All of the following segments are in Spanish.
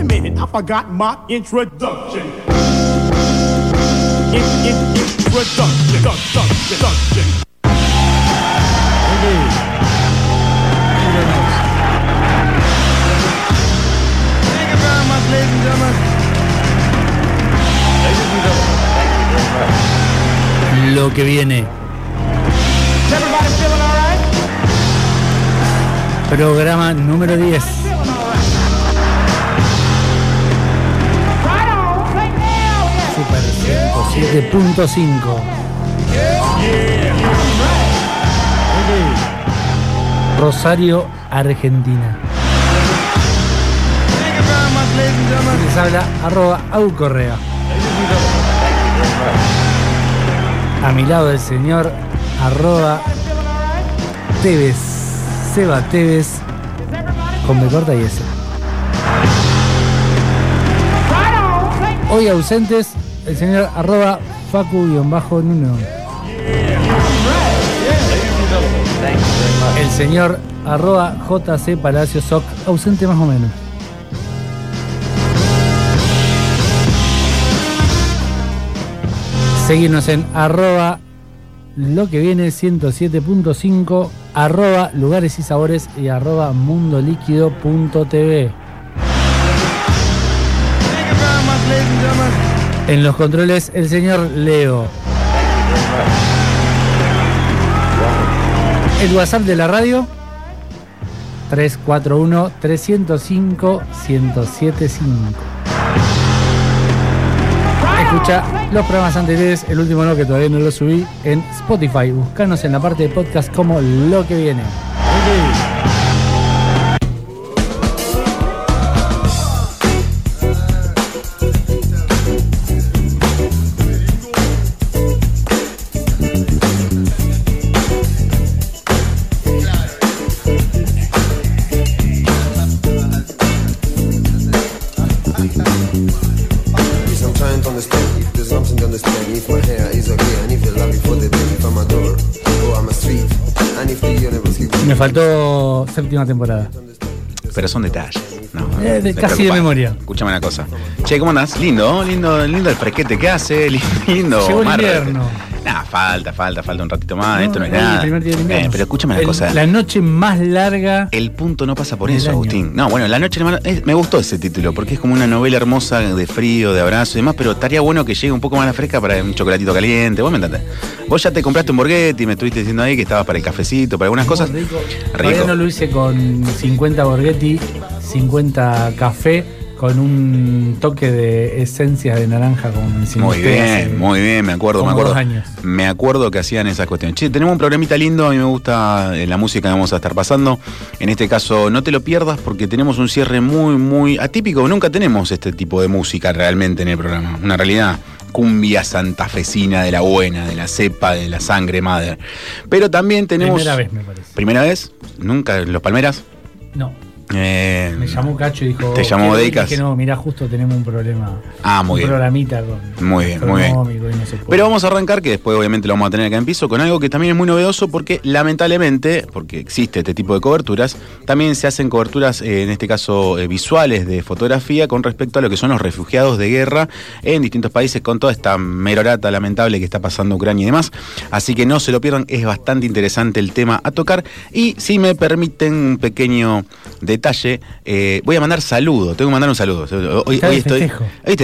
a minute, I forgot my introduction. In, in, introduction, introduction, introduction. Thank you very much, ladies and gentlemen. Lo que viene. Is everybody feeling all right? Programa número 10. 7.5. Rosario, Argentina. Les habla arroba aucorrea. A mi lado el señor arroba Tevez, Seba Tevez, con B corta y S. Hoy ausentes, el señor arroba Facu-Nuno. El señor arroba JC Palacio Soc, ausente más o menos. Seguirnos en arroba lo que viene 107.5, arroba lugares y sabores y arroba mundoliquido.tv. En los controles el señor Leo. El WhatsApp de la radio 341 305 1075. Escucha los programas anteriores, el último no que todavía no lo subí, en Spotify. Buscanos en la parte de podcast como lo que viene. Faltó séptima temporada. Pero son detalles. No, Eh, de- casi de memoria. Escúchame una cosa. Che, ¿cómo andás? Lindo, lindo, lindo el fresquete que hace, lindo. Llegó el invierno. Nah, falta, falta, falta un ratito más. Esto no es el nada. primer día. Eh, pero escúchame una El- cosa. La noche más larga. El punto no pasa por eso, año. Agustín. No, bueno, La Noche eh, me gustó ese título, porque es como una novela hermosa de frío, de abrazo y demás, pero estaría bueno que llegue un poco más la fresca para un chocolatito caliente. Vos me entendés. Vos ya te compraste un borghetti, me estuviste diciendo ahí que estabas para el cafecito, para algunas cosas. Rico. Todavía Rico. no lo hice con 50 borghetti, 50 café, con un toque de esencia de naranja como me Muy bien, muy bien, me acuerdo, me acuerdo. años. Me acuerdo que hacían esas cuestiones. Che, tenemos un programita lindo, a mí me gusta eh, la música que vamos a estar pasando. En este caso, no te lo pierdas porque tenemos un cierre muy, muy atípico. Nunca tenemos este tipo de música realmente en el programa. Una realidad. Cumbia santafesina de la buena, de la cepa, de la sangre madre. Pero también tenemos. Primera vez, me parece. ¿Primera vez? ¿Nunca? ¿En ¿Los Palmeras? No, Eh, me llamó Cacho y dijo. ¿Te llamó "Oh, ¿qué?". Deicas? Dije, no, mirá, justo tenemos un problema. Ah, muy un bien. programita con. Muy bien, muy bien. no. Pero vamos a arrancar, que después obviamente lo vamos a tener acá en piso, con algo que también es muy novedoso porque lamentablemente, porque existe este tipo de coberturas, también se hacen coberturas, eh, en este caso eh, visuales de fotografía, con respecto a lo que son los refugiados de guerra en distintos países, con toda esta merorata lamentable que está pasando Ucrania y demás. Así que no se lo pierdan, es bastante interesante el tema a tocar. Y si me permiten un pequeño detalle, eh, voy a mandar saludos, tengo que mandar un saludo. Hoy, Está de hoy estoy...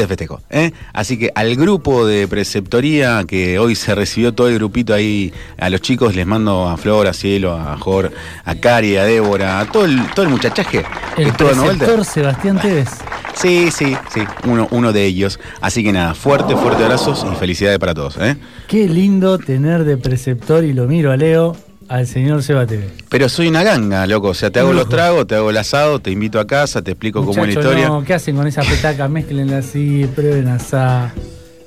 festejo. ¿eh? Así que al grupo de preceptoría que hoy se recibió todo el grupito ahí, a los chicos les mando a Flor, a Cielo, a Jor, a Cari, a Débora, a todo el, todo el muchachaje El preceptor Sebastián Tevez. Sí, sí, sí, uno, uno de ellos. Así que nada, fuerte, fuerte abrazos y felicidades para todos. ¿eh? Qué lindo tener de preceptor, y lo miro a Leo, al señor Seba Tevez. Pero soy una ganga, loco. O sea, te hago los tragos, te hago el asado, te invito a casa, te explico cómo es la historia. no, ¿qué hacen con esa petaca? Mézclenla así, prueben así.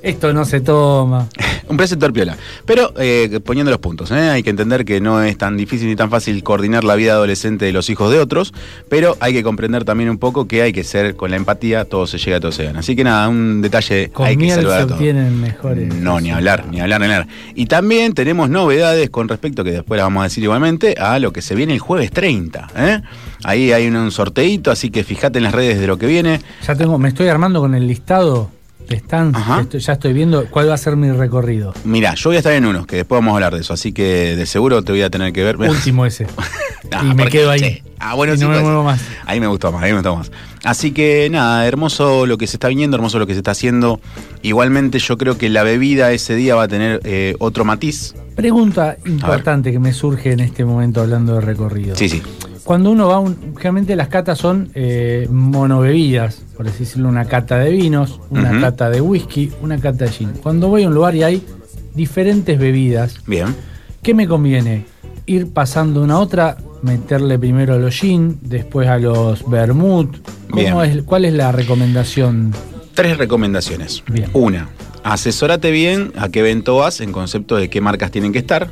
Esto no se toma. Un preceptor piola. Pero eh, poniendo los puntos, ¿eh? hay que entender que no es tan difícil ni tan fácil coordinar la vida adolescente de los hijos de otros, pero hay que comprender también un poco que hay que ser con la empatía, todo se llega, todo se gana. Así que nada, un detalle Con hay que miel se saludar todos. obtienen mejores. No, ni hablar, ni hablar, ni hablar. Y también tenemos novedades con respecto, que después las vamos a decir igualmente, a lo que se viene el jueves 30. ¿eh? Ahí hay un, un sorteito, así que fíjate en las redes de lo que viene. Ya tengo, me estoy armando con el listado que estoy- ya estoy viendo cuál va a ser mi recorrido. Mirá, yo voy a estar en unos, que después vamos a hablar de eso, así que de seguro te voy a tener que ver. Último ese. Ah, y me quedo ahí. Ah, bueno, Y sí, no me pues. muevo más. Ahí me gustó más, ahí me gustó más. Así que nada, hermoso lo que se está viniendo, hermoso lo que se está haciendo. Igualmente yo creo que la bebida ese día va a tener eh, otro matiz. Pregunta importante que me surge en este momento hablando de recorrido. Sí, sí. Cuando uno va, a un, generalmente las catas son eh, monobebidas, por así decirlo, una cata de vinos, una Ujú. cata de whisky, una cata de gin. Cuando voy a un lugar y hay diferentes bebidas, Bien. ¿qué me conviene? Ir pasando una a otra, meterle primero a los gin, después a los vermouth. ¿Cómo es, ¿Cuál es la recomendación? Tres recomendaciones. Bien. Una, asesórate bien a qué evento vas en concepto de qué marcas tienen que estar.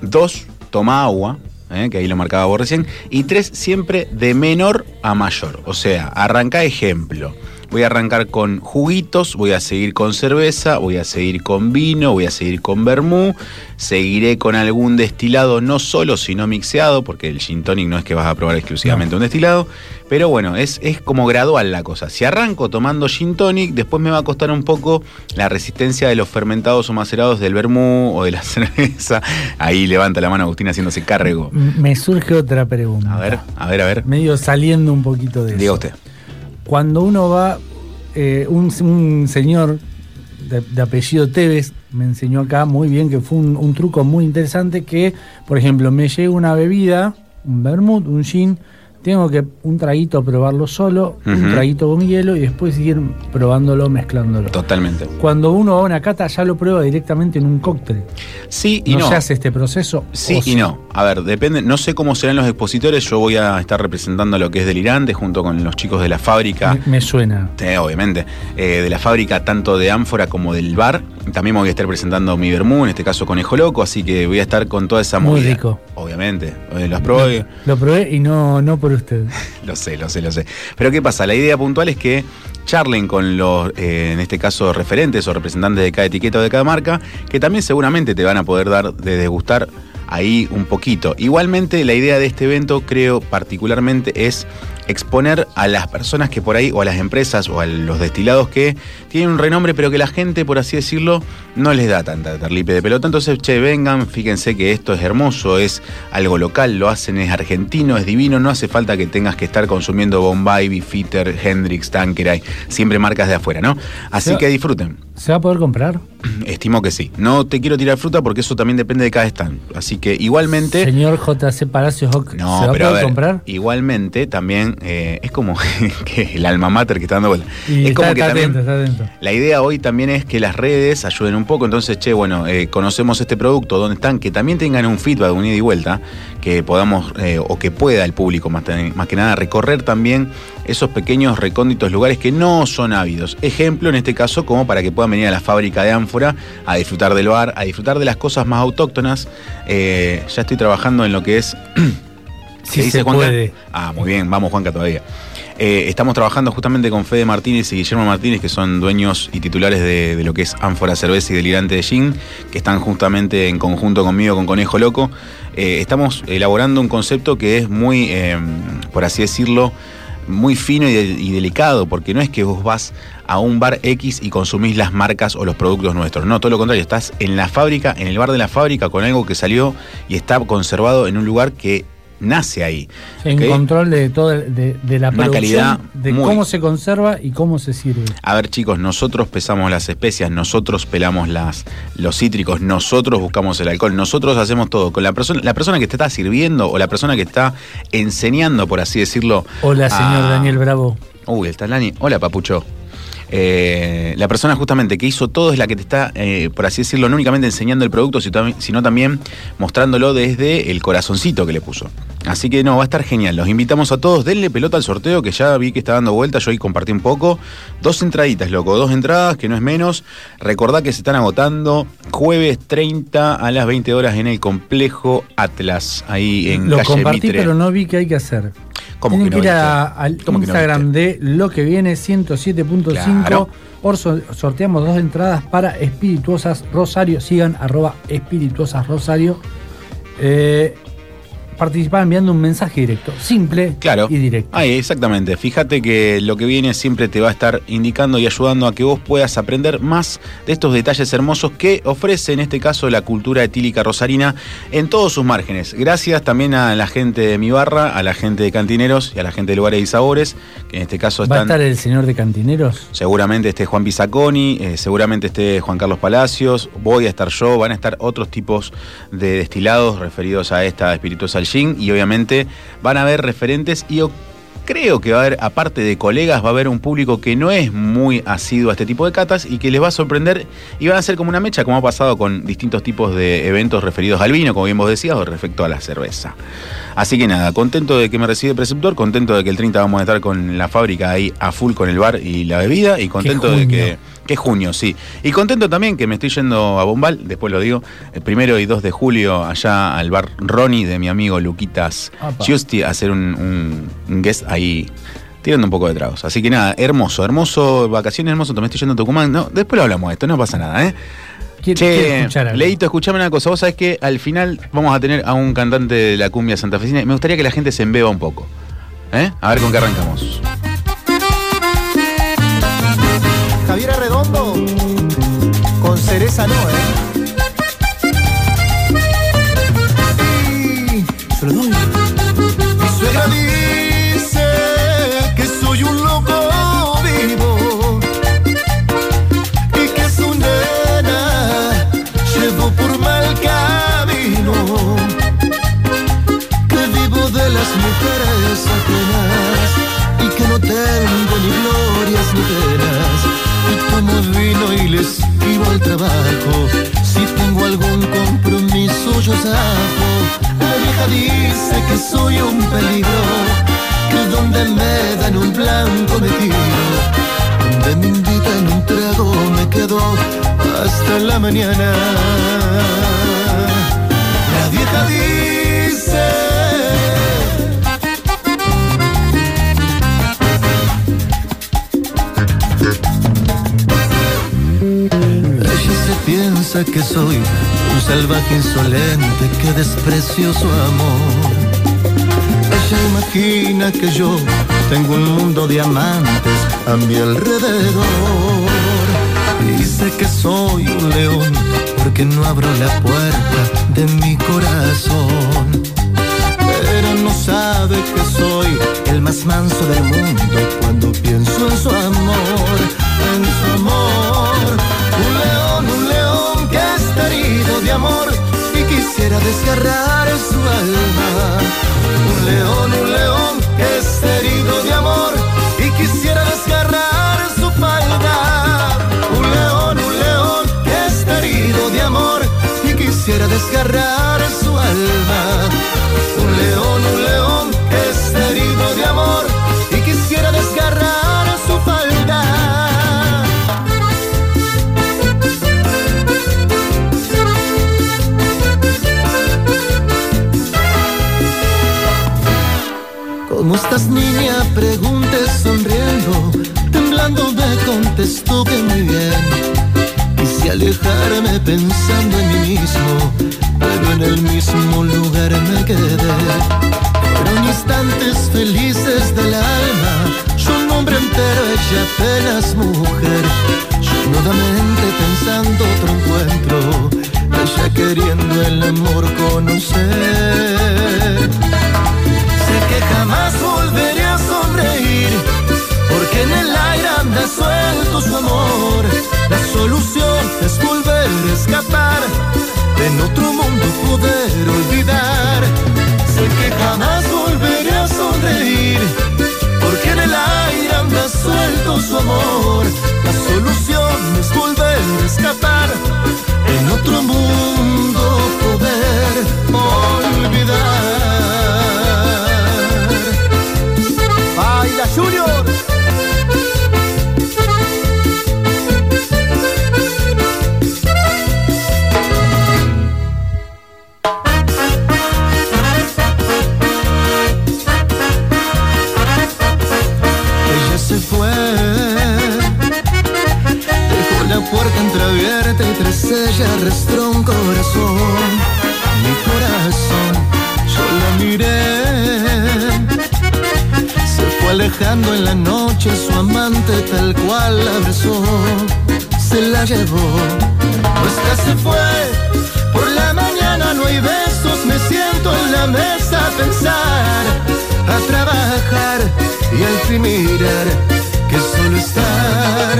Dos, toma agua, ¿eh? que ahí lo marcaba vos recién. Y tres, siempre de menor a mayor. O sea, arranca ejemplo. Voy a arrancar con juguitos, voy a seguir con cerveza, voy a seguir con vino, voy a seguir con vermú, seguiré con algún destilado no solo, sino mixeado, porque el gin tonic no es que vas a probar exclusivamente un destilado, pero bueno, es, es como gradual la cosa. Si arranco tomando gin tonic, después me va a costar un poco la resistencia de los fermentados o macerados del vermú o de la cerveza. Ahí levanta la mano Agustín haciéndose cargo. Me surge otra pregunta. A ver, a ver, a ver. Medio saliendo un poquito de Diga eso. usted. Cuando uno va, eh, un, señor de, apellido Tevez me enseñó acá muy bien que fue un, un truco muy interesante que, por ejemplo, me llega una bebida, un vermouth, un gin, tengo que un traguito probarlo solo, un traguito con hielo y después seguir probándolo, mezclándolo. Totalmente. Cuando uno va a una cata ya lo prueba directamente en un cóctel. Sí y no, no. se hace este proceso. Sí ¿O y no. A ver, depende. No sé cómo serán los expositores. Yo voy a estar representando lo que es delirante junto con los chicos de la fábrica. Me, me suena. Obviamente. Eh, de la fábrica, tanto de ánfora como del bar. También voy a estar presentando mi vermú, en este caso Conejo Loco, así que voy a estar con toda esa Muy movida. rico. Obviamente. Eh, Los probé. Lo probé y no, no por usted. Lo sé, lo sé, lo sé. Pero ¿qué pasa? La idea puntual es que charlen con los, eh, en este caso, referentes o representantes de cada etiqueta o de cada marca, que también seguramente te van a poder dar de degustar ahí un poquito. Igualmente, la idea de este evento, creo particularmente, es exponer a las personas que por ahí, o a las empresas, o a los destilados que tienen un renombre, pero que la gente, por así decirlo, no les da tanta terlipe de pelota. Entonces, che, vengan, fíjense que esto es hermoso, es algo local, lo hacen, es argentino, es divino, no hace falta que tengas que estar consumiendo Bombay, Bifitter, Hendrix, Tanqueray, siempre marcas de afuera, ¿no? Así Sí. que disfruten. ¿Se va a poder comprar? Estimo que sí. No te quiero tirar fruta porque eso también depende de cada stand. Así que igualmente. Señor JC Palacios Hoc, No, ¿se va a pero a poder ver, comprar? igualmente también eh, es como que el alma mater que está dando vuelta. Y es está, como que está también atento, está atento. la idea hoy también es que las redes ayuden un poco. Entonces, che, bueno, eh, conocemos este producto, dónde están, que también tengan un feedback, un ida y vuelta, que podamos, eh, o que pueda el público más, que nada recorrer también esos pequeños recónditos lugares que no son ávidos. Ejemplo, en este caso, como para que puedan venir a la fábrica de ánfora a disfrutar del bar, a disfrutar de las cosas más autóctonas. Eh, ya estoy trabajando en lo que es Sí ¿Qué dice se Juanca? puede. Ah, muy bien, vamos Juanca todavía. Eh, estamos trabajando justamente con Fede Martínez y Guillermo Martínez, que son dueños y titulares de, lo que es Ánfora Cerveza y Delirante de Gin, que están justamente en conjunto conmigo con Conejo Loco. Eh, estamos elaborando un concepto que es muy, eh, por así decirlo, muy fino y, y delicado, porque no es que vos vas a un bar X y consumís las marcas o los productos nuestros. No, todo lo contrario, estás en la fábrica, en el bar de la fábrica, con algo que salió y está conservado en un lugar que nace ahí. En control de todo, de, de la Una calidad de muy- cómo se conserva y cómo se sirve. A ver, chicos, nosotros pesamos las especias, nosotros pelamos las, los cítricos, nosotros buscamos el alcohol, nosotros hacemos todo. Con la persona, la persona que te está sirviendo o la persona que está enseñando, por así decirlo. Hola, señor a- Daniel Bravo. Uy, el Talani. Hola, Papucho. Eh, la persona justamente que hizo todo es la que te está, eh, por así decirlo, no únicamente enseñando el producto, si- sino también mostrándolo desde el corazoncito que le puso. Así que no, va a estar genial. Los invitamos a todos, denle pelota al sorteo que ya vi que está dando vuelta, yo ahí compartí un poco. Dos entraditas, loco, dos entradas, que no es menos. Recordá que se están agotando jueves 30 a las 20 horas en el complejo Atlas, ahí en Lo calle compartí, Mitre. pero no vi qué hay que hacer. ¿Cómo Tienen que no ir a- al ¿Cómo que no Instagram de lo que viene 107.5. Claro. Or- so- sorteamos dos entradas para Espirituosas Rosario. Sigan arroba Espirituosas Rosario. Eh, participar enviando un mensaje directo, simple Claro. y directo. Ahí, exactamente. Fíjate que lo que viene siempre te va a estar indicando y ayudando a que vos puedas aprender más de estos detalles hermosos que ofrece en este caso la cultura etílica rosarina en todos sus márgenes. Gracias también a la gente de mi barra, a la gente de Cantineros y a la gente de Lugares y Sabores, que en este caso ¿Va a están... estar el señor de Cantineros? Seguramente esté Juan Bizaconi, eh, seguramente esté Juan Carlos Palacios, voy a estar yo, van a estar otros tipos de destilados referidos a esta espirituosa y obviamente van a haber referentes y yo creo que va a haber, aparte de colegas, va a haber un público que no es muy asiduo a este tipo de catas y que les va a sorprender y van a ser como una mecha, como ha pasado con distintos tipos de eventos referidos al vino, como bien vos decías, o respecto a la cerveza. Así que nada, contento de que me recibe Preceptor, contento de que el 30 vamos a estar con la fábrica ahí a full con el bar y la bebida y contento de que... Que es junio, sí. Y contento también que me estoy yendo a Bombal, después lo digo, el primero y 2 de julio allá al bar Ronnie de mi amigo Luquitas Apa. Giusti a hacer un, un- un guest ahí tirando un poco de tragos. Así que nada, hermoso, hermoso, vacaciones hermoso, me estoy yendo a Tucumán. No, después lo hablamos de esto, no pasa nada, ¿eh? Quiero, Che, escuchar. Leito, escuchame una cosa. Vos sabés que al final vamos a tener a un cantante de la cumbia santafesina y me gustaría que la gente se embeba un poco. ¿Eh? A ver con qué arrancamos. Con cereza no, ¿eh? Les iba al trabajo. Si tengo algún compromiso, yo zafo. La vieja dice que soy un peligro, que donde me dan un blanco me tiro. Donde me invitan un trago me quedo hasta la mañana. Piensa que soy un salvaje insolente que desprecio su amor. Ella imagina que yo tengo un mundo de amantes a mi alrededor. Dice que soy un león porque no abro la puerta de mi corazón. Pero no sabe que soy el más manso del mundo cuando pienso en su amor, en su amor. Y quisiera desgarrar su alma. Pensando en mí mismo, pero en el mismo lugar me quedé. Fueron instantes felices del alma, yo un hombre entero, ella apenas mujer. Yo nuevamente pensando otro encuentro, ella queriendo el amor conocer. Sé que jamás volveré a sonreír, porque en el aire anda suelto su amor. La solución es volver escapar, en otro mundo poder olvidar. Sé que jamás volveré a sonreír, porque en el aire anda suelto su amor. La solución es volver a escapar en otro mundo llevó. Nuestra se fue, por la mañana no hay besos, me siento en la mesa a pensar, a trabajar y al fin mirar que solo estar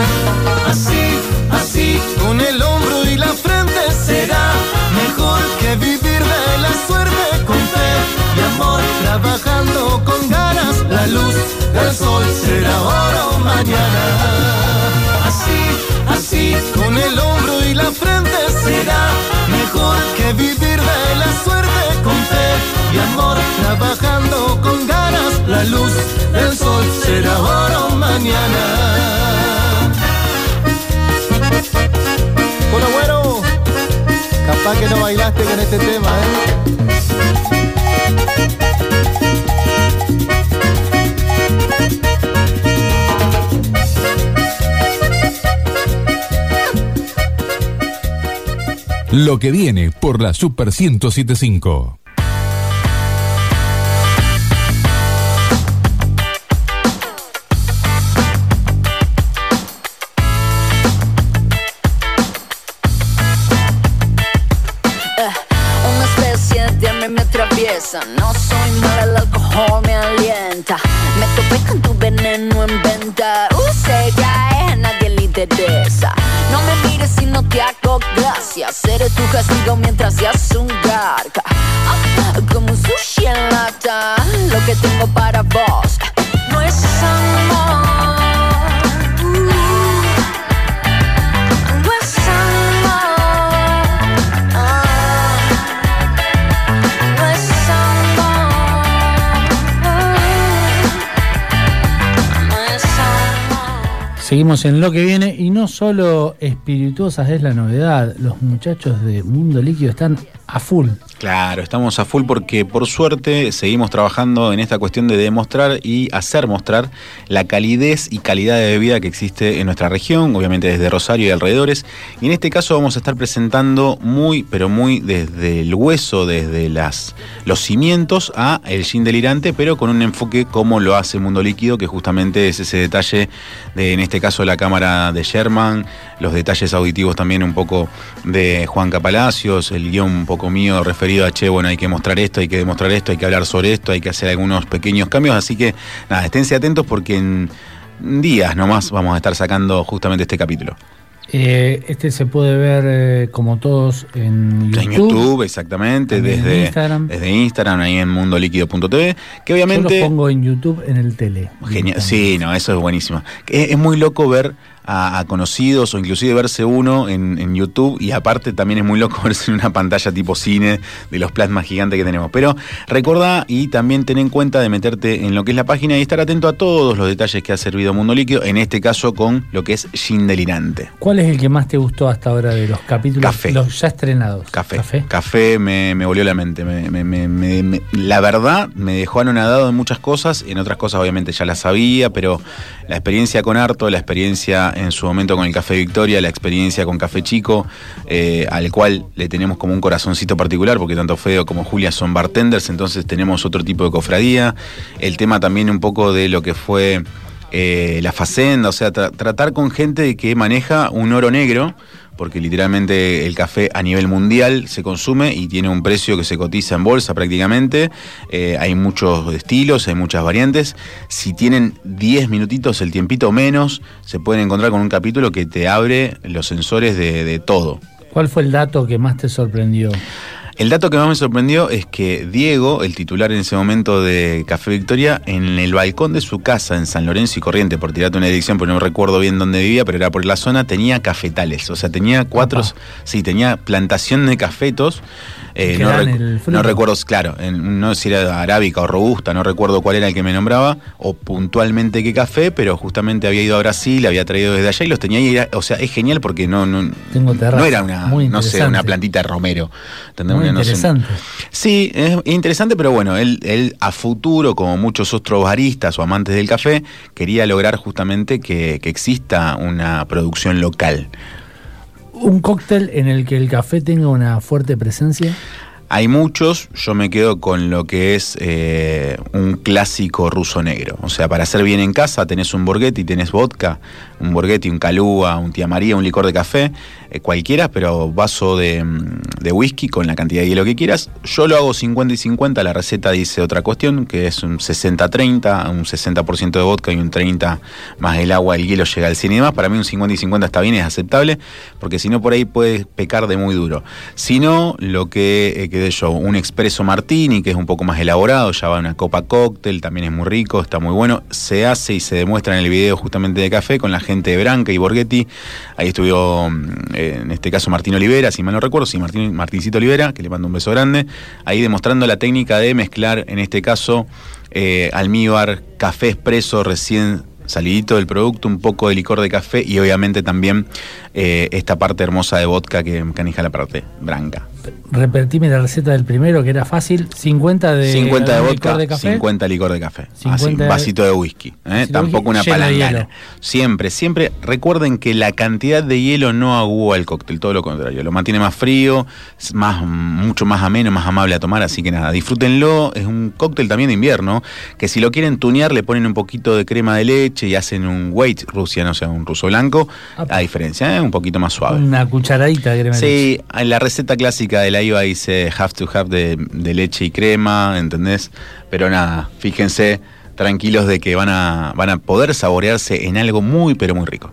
así, así, con el hombro y la frente será mejor que vivir de la suerte con fe y amor, trabajando con ganas, la luz del sol será ahora o mañana. Bueno, bueno. Capaz que no bailaste con este tema, ¿eh? Lo que viene por la Super 1075. Seguimos en lo que viene y no solo espirituosas es la novedad, los muchachos de Mundo Líquido están a full. Claro, estamos a full porque por suerte seguimos trabajando en esta cuestión de demostrar y hacer mostrar la calidez y calidad de bebida que existe en nuestra región, obviamente desde Rosario y alrededores. Y en este caso vamos a estar presentando muy, pero muy desde el hueso, desde los cimientos a el gin delirante, pero con un enfoque como lo hace Mundo Líquido, que justamente es ese detalle de, en este caso, la cámara de Sherman, los detalles auditivos también un poco de Juan Capalacios, el guion un poco mío referido a, che, bueno, hay que mostrar esto, hay que demostrar esto, hay que hablar sobre esto, hay que hacer algunos pequeños cambios, así que nada, esténse atentos porque en días nomás vamos a estar sacando justamente este capítulo. Eh, este se puede ver eh, como todos en YouTube. En YouTube, exactamente, desde Instagram. desde Instagram, ahí en mundoliquido.tv, que Yo obviamente... los pongo en YouTube en el tele. Genial. Sí, no, eso es buenísimo. Es, es muy loco ver a, a conocidos o inclusive verse uno en, en YouTube y aparte también es muy loco verse en una pantalla tipo cine de los plasmas gigantes que tenemos. Pero recuerda y también ten en cuenta de meterte en lo que es la página y estar atento a todos los detalles que ha servido Mundo Líquido, en este caso con lo que es Gin Delirante. ¿Cuál es el que más te gustó hasta ahora de los capítulos Café. los ya estrenados? Café. Café, me, me volvió la mente. Me- me- me- me- me- la verdad, me dejó anonadado en muchas cosas. En otras cosas, obviamente, ya las sabía, pero la experiencia con Harto, la experiencia en su momento con el Café Victoria, la experiencia con Café Chico, eh, al cual le tenemos como un corazoncito particular, porque tanto Feo como Julia son bartenders, entonces tenemos otro tipo de cofradía. El tema también un poco de lo que fue eh, la facenda, o sea, tra- tratar con gente que maneja un oro negro, porque literalmente el café a nivel mundial se consume y tiene un precio que se cotiza en bolsa prácticamente. Eh, hay muchos estilos, hay muchas variantes. Si tienen 10 minutitos, el tiempito menos, se pueden encontrar con un capítulo que te abre los sensores de, de todo. ¿Cuál fue el dato que más te sorprendió? El dato que más me sorprendió es que Diego, el titular en ese momento de Café Victoria, en el balcón de su casa en San Lorenzo y Corriente, por tirarte una dirección, porque no recuerdo bien dónde vivía, pero era por la zona, tenía cafetales. O sea, tenía cuatro, Opa. sí, tenía plantación de cafetos. Eh, no, recuerdo, claro, en- no sé si era arábica o robusta, no recuerdo cuál era el que me nombraba, o puntualmente qué café, pero justamente había ido a Brasil, había traído desde allá y los tenía ahí. era- o sea, es genial porque no, no, Tengo terraza. no era una, no sé, una plantita de romero. ¿entendés? Muy Una- no sé, interesante. Sí, es interesante, pero bueno, él, él a futuro, como muchos otros baristas o amantes del café, quería lograr justamente que, que exista una producción local. Un cóctel en el que el café tenga una fuerte presencia. Hay muchos, yo me quedo con lo que es eh, un clásico ruso negro. O sea, para hacer bien en casa tenés un Borghetti, tenés vodka, un Borghetti, un Calúa, un Tía María, un licor de café, eh, cualquiera, pero vaso de, whisky con la cantidad de hielo que quieras. Yo lo hago 50 y 50, la receta dice otra cuestión, que es un 60-30, un 60% de vodka y un 30 más el agua, el hielo llega al 100 y demás. Para mí un 50 y 50 está bien, es aceptable, porque si no por ahí puedes pecar de muy duro. Si no, lo que, eh, qué sé yo, un expreso martini, que es un poco más elaborado, ya va una copa cóctel, también es muy rico, está muy bueno. Se hace y se demuestra en el video justamente de café con la gente de Branca y Borghetti. Ahí estuvo, mm, en este caso, Martín Olivera, si mal no recuerdo, sí, Martín, Martincito Olivera, que le mando un beso grande. Ahí demostrando la técnica de mezclar, en este caso, eh, almíbar, café expreso recién salidito del producto, un poco de licor de café y obviamente también eh, esta parte hermosa de vodka que canija la parte branca. Repetime la receta del primero, que era fácil. 50 de, 50 de licor vodka, de café. 50 licor de café. 50 Así, un de- vasito de whisky. ¿eh? Vasito de Tampoco una whisky lleno de palangana. Siempre, siempre recuerden que la cantidad de hielo no agúa el cóctel, todo lo contrario. Lo mantiene más frío, más, mucho más ameno, más amable a tomar. Así que nada, disfrútenlo. Es un cóctel también de invierno, que si lo quieren tunear le ponen un poquito de crema de leche y hacen un weight rusiano, o sea, un ruso blanco. Apa. A diferencia, ¿eh? un poquito más suave. Una cucharadita de crema de leche. Sí, la receta clásica de la IVA dice have to have de, de leche y crema, ¿entendés? Pero nada, fíjense, tranquilos de que van a, van a poder saborearse en algo muy, pero muy rico.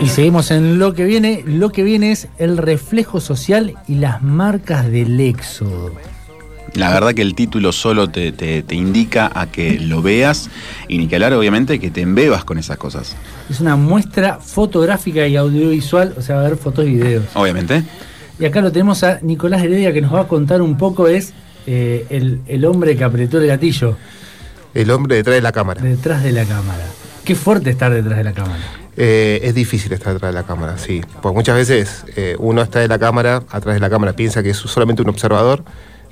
Y seguimos en lo que viene. Lo que viene es el reflejo social y las marcas del éxodo. La verdad que el título solo te, te- te indica a que lo veas y ni que hablar obviamente que te embebas con esas cosas. Es una muestra fotográfica y audiovisual, o sea, va a haber fotos y videos. Obviamente. Y acá lo tenemos a Nicolás Heredia que nos va a contar un poco, es eh, el, el hombre que apretó el gatillo El hombre detrás de la cámara. detrás de la cámara. Qué fuerte estar detrás de la cámara. Eh, es difícil estar detrás de la cámara, sí. Porque muchas veces eh, uno está de la cámara, atrás de la cámara, piensa que es solamente un observador,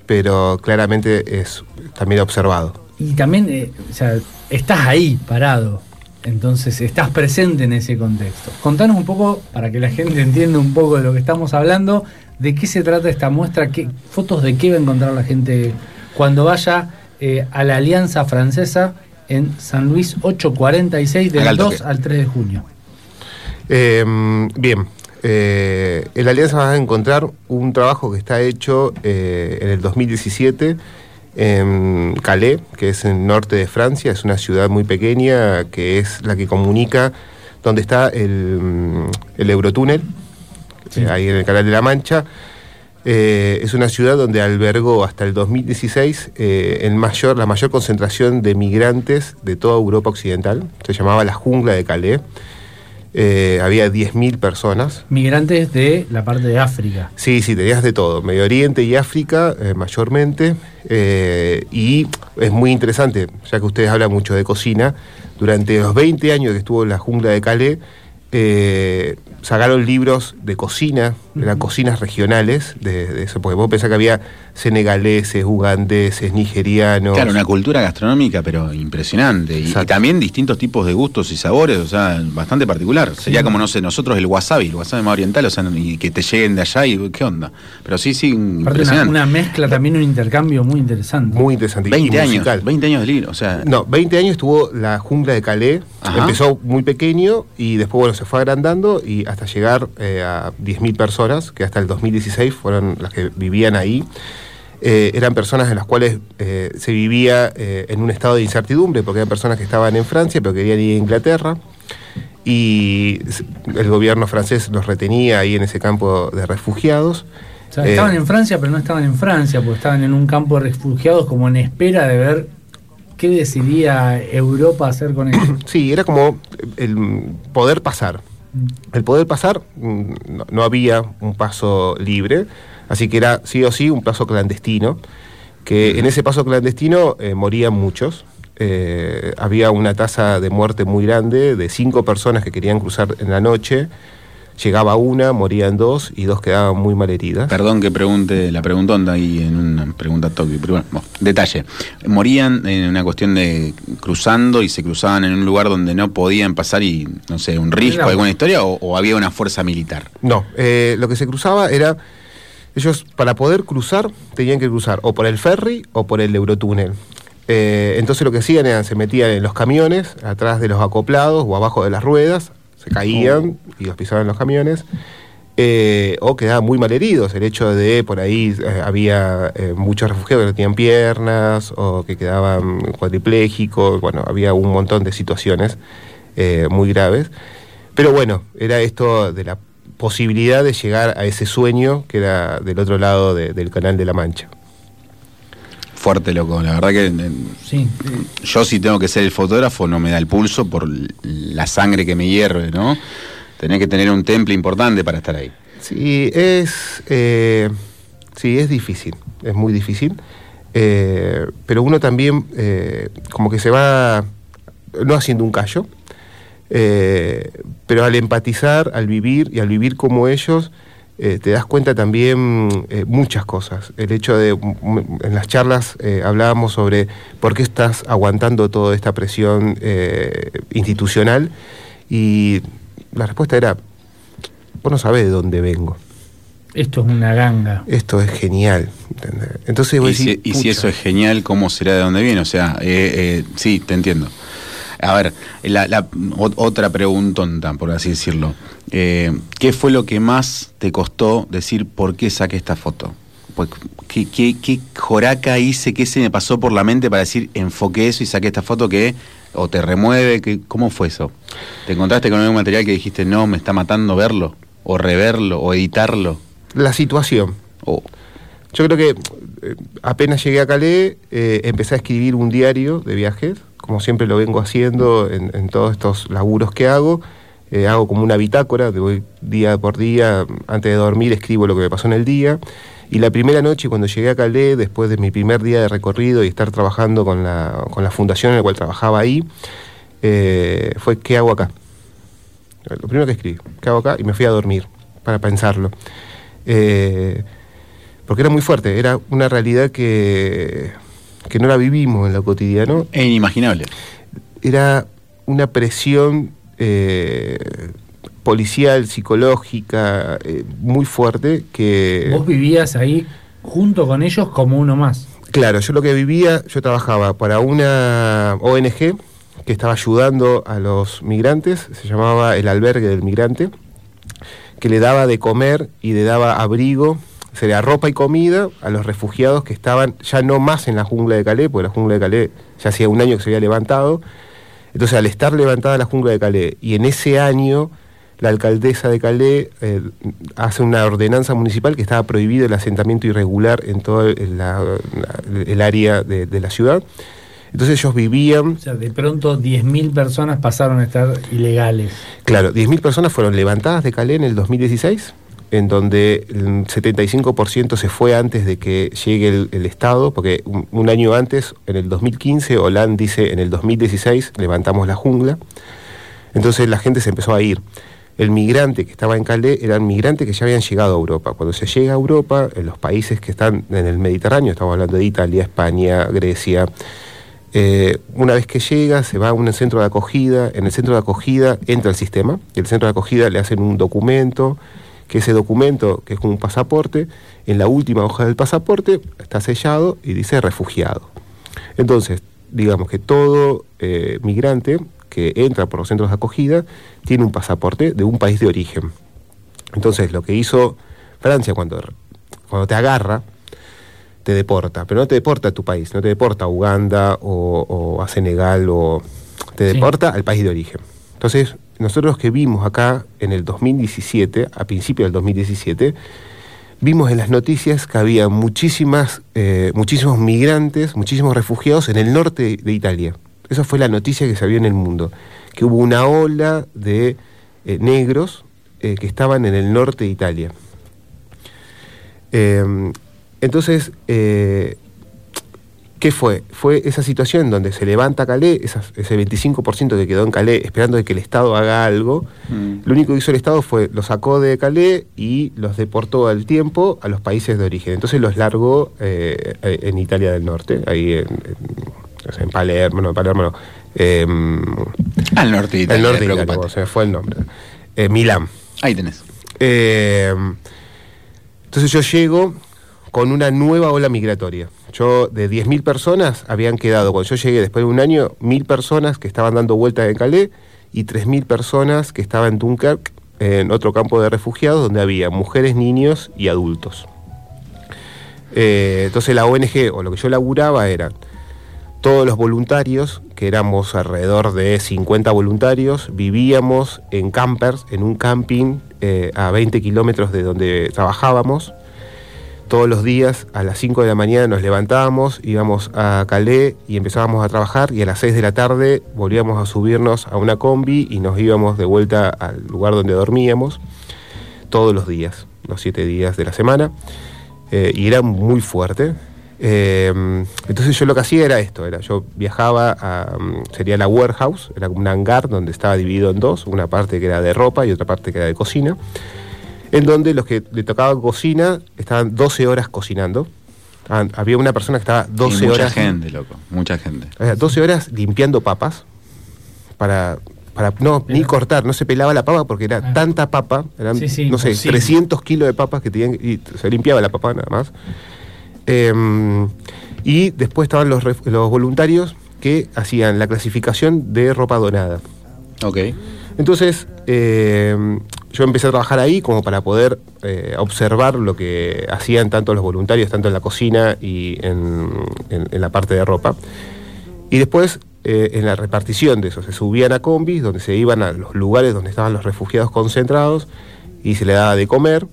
pero claramente es también observado. Y también, eh, o sea, estás ahí parado. Entonces, estás presente en ese contexto. Contanos un poco, para que la gente entienda un poco de lo que estamos hablando, de qué se trata esta muestra, qué fotos de qué va a encontrar la gente cuando vaya eh, a la Alianza Francesa en San Luis 846 Acá del al 2 toque. al 3 de junio. Eh, bien, eh, en la Alianza vas a encontrar un trabajo que está hecho eh, en el 2017 en Calais, que es en el norte de Francia, es una ciudad muy pequeña que es la que comunica donde está el, mm, el Eurotúnel, eh, ahí en el Canal de la Mancha. Eh, es una ciudad donde albergó hasta el 2016 eh, el mayor, la mayor concentración de migrantes de toda Europa Occidental. Se llamaba la jungla de Calais. Eh, había 10.000 personas. Migrantes de la parte de África. Sí, sí, tenías de todo. Medio Oriente y África, eh, mayormente. Eh, y es muy interesante, ya que ustedes hablan mucho de cocina. Durante los 20 años que estuvo en la jungla de Calais, eh, sacaron libros de cocina, eran cocinas regionales, de, de eso, porque vos pensás que había senegaleses, ugandeses, nigerianos. Claro, una cultura gastronómica, pero impresionante. Y, y también distintos tipos de gustos y sabores, o sea, bastante particular. Sería como, no sé, nosotros el wasabi, el wasabi más oriental, o sea, y que te lleguen de allá y qué onda. Pero sí, sí, Aparte una, impresionante. una mezcla, también un intercambio muy interesante. Muy interesante. y 20 años, musical. 20 años de libro, o sea, No, 20 años estuvo la jungla de Calais. Ajá. Empezó muy pequeño y después bueno, se fue agrandando y hasta llegar eh, a 10.000 personas, que hasta el 2016 fueron las que vivían ahí. Eh, eran personas en las cuales eh, se vivía eh, en un estado de incertidumbre, porque eran personas que estaban en Francia pero querían ir a Inglaterra. Y el gobierno francés los retenía ahí en ese campo de refugiados. O sea, estaban en Francia, pero no estaban en Francia, porque estaban en un campo de refugiados como en espera de ver qué decidía Europa hacer con ellos. Sí, era como el poder pasar. El poder pasar, mm, no, no había un paso libre, así que era sí o sí un paso clandestino, que en ese paso clandestino eh, morían muchos. Eh, había una tasa de muerte muy grande de cinco personas que querían cruzar en la noche. Llegaba una, morían dos y dos quedaban muy mal heridas. Perdón que pregunte la preguntonda ahí en una pregunta toque, pero bueno, bueno, detalle. ¿Morían en una cuestión de cruzando y se cruzaban en un lugar donde no podían pasar y, no sé, un risco, Era- alguna historia, o, o había una fuerza militar? No, eh, lo que se cruzaba era, ellos para poder cruzar tenían que cruzar o por el ferry o por el eurotúnel. Eh, entonces lo que hacían era, se metían en los camiones, atrás de los acoplados o abajo de las ruedas, se caían y los pisaban los camiones. eh, o quedaban muy mal heridos. El hecho de por ahí eh, había eh, muchos refugiados que no tenían piernas o que quedaban cuadriplégicos. Bueno, había un montón de situaciones muy graves. Pero bueno, era esto de la posibilidad de llegar a ese sueño que era del otro lado de- del Canal de la Mancha. Fuerte, loco. La verdad que Sí. yo si tengo que ser el fotógrafo no me da el pulso por la sangre que me hierve, ¿no? Tenés que tener un temple importante para estar ahí. Sí, es, eh, sí, es difícil, es muy difícil. Eh, pero uno también eh, como que se va, no haciendo un callo, eh, pero al empatizar, al vivir y al vivir como ellos, eh, te das cuenta también eh, muchas cosas. El hecho de, en las charlas eh, hablábamos sobre por qué estás aguantando toda esta presión eh, institucional y la respuesta era, vos no sabés de dónde vengo. Esto es una ganga. Esto es genial. ¿entendés? Entonces vos Y si, decís, y si eso es genial, ¿cómo será de dónde viene? O sea, eh, eh, sí, te entiendo. A ver, la, la- otra preguntonta, por así decirlo. Eh, ¿Qué fue lo que más te costó decir por qué saqué esta foto? Pues, ¿qué, qué, qué joraca hice? ¿Qué se me pasó por la mente para decir enfoqué eso y saqué esta foto que o te remueve? Que, ¿Cómo fue eso? ¿Te encontraste con algún material que dijiste no, me está matando verlo? ¿O reverlo? ¿O editarlo? La situación. O- Yo creo que eh, apenas llegué a Calais, eh, empecé a escribir un diario de viajes, como siempre lo vengo haciendo en, en todos estos laburos que hago. Eh, hago como una bitácora, de voy día por día, antes de dormir escribo lo que me pasó en el día. Y la primera noche, cuando llegué a Calais, después de mi primer día de recorrido y estar trabajando con la, con la fundación en la cual trabajaba ahí, eh, fue ¿qué hago acá? Lo primero que escribí, ¿qué hago acá? Y me fui a dormir para pensarlo. Eh, porque era muy fuerte, era una realidad que, que no la vivimos en lo cotidiano. Es inimaginable. Era una presión eh, policial, psicológica, eh, muy fuerte que... Vos vivías ahí junto con ellos como uno más. Claro, yo lo que vivía, yo trabajaba para una ONG que estaba ayudando a los migrantes, se llamaba el albergue del migrante, que le daba de comer y le daba abrigo, sería ropa y comida a los refugiados que estaban ya no más en la jungla de Calais, porque la jungla de Calais ya hacía un año que se había levantado. Entonces, al estar levantada la jungla de Calais y en ese año la alcaldesa de Calais eh, hace una ordenanza municipal que estaba prohibido el asentamiento irregular en todo el, la- la- el área de, de la ciudad. Entonces ellos vivían, O sea, de pronto 10.000 personas pasaron a estar ilegales. claro, 10.000 personas fueron levantadas de Calais en el 2016, en donde el 75% se fue antes de que llegue el, Estado, porque un, un año antes, en el 2015, Hollande dice, en el 2016 levantamos la jungla. Entonces la gente se empezó a ir. El migrante que estaba en Calais eran migrantes que ya habían llegado a Europa. Cuando se llega a Europa, en los países que están en el Mediterráneo, estamos hablando de Italia, España, Grecia, eh, una vez que llega, se va a un centro de acogida. En el centro de acogida entra el sistema. Y el centro de acogida le hacen un documento, que ese documento, que es como un pasaporte, en la última hoja del pasaporte está sellado y dice refugiado. Entonces, digamos que todo eh, migrante que entra por los centros de acogida tiene un pasaporte de un país de origen. Entonces, lo que hizo Francia cuando, cuando te agarra, te deporta, pero no te deporta a tu país, no te deporta a Uganda o, o a Senegal, o te Sí. deporta al país de origen. Entonces, nosotros que vimos acá en el 2017, a principios del 2017, vimos en las noticias que había muchísimas, eh, muchísimos migrantes, muchísimos refugiados en el norte de Italia. Esa fue la noticia que se vio en el mundo, que hubo una ola de eh, negros eh, que estaban en el norte de Italia. Eh, entonces, ¿qué fue? Fue esa situación donde se levanta Calais, esas- ese 25% que quedó en Calais esperando de que el Estado haga algo. Mm. Lo único que hizo el Estado fue, los sacó de Calais y los deportó al tiempo a los países de origen. Entonces los largó eh, eh, en Italia del Norte, ahí en, Palermo, no, en Palermo no. eh, Al norte de Italia. el norte de Italia, se me fue el nombre. Eh, Milán. Ahí tenés. Entonces yo llego con una nueva ola migratoria. Yo, de 10.000 personas, habían quedado, cuando yo llegué después de un año, 1.000 personas que estaban dando vueltas en Calais y 3.000 personas que estaban en Dunkerque, en otro campo de refugiados, donde había mujeres, niños y adultos. Eh, entonces la ONG, o lo que yo laburaba, era todos los voluntarios, que éramos alrededor de 50 voluntarios, vivíamos en campers, en un camping eh, a 20 kilómetros de donde trabajábamos. Todos los días a las 5 de la mañana nos levantábamos, íbamos a Calais y empezábamos a trabajar y a las 6 de la tarde volvíamos a subirnos a una combi y nos íbamos de vuelta al lugar donde dormíamos todos los días, los 7 días de la semana. Eh, y era muy fuerte. Eh, entonces yo lo que hacía era esto, era yo viajaba a, mm, sería la warehouse, era un hangar donde estaba dividido en dos, una parte que era de ropa y otra parte que era de cocina. En donde los que le tocaba cocina estaban 12 horas cocinando. Ah, Había una persona que estaba 12 Sí, mucha horas. gente, loco. Mucha gente. o sea, 12 horas limpiando papas para, para no, ni cortar, no se pelaba la papa porque era Ah. tanta papa, eran, Sí, sí, no sé, imposible. 300 kilos de papas que tenían, y se limpiaba la papa nada más. Em, y después estaban los, los voluntarios que hacían la clasificación de ropa donada. Ok. Entonces, eh, yo empecé a trabajar ahí como para poder eh, observar lo que hacían tanto los voluntarios, tanto en la cocina y en, la parte de ropa. Y después, eh, en la repartición de eso, se subían a combis, donde se iban a los lugares donde estaban los refugiados concentrados y se le daba de comer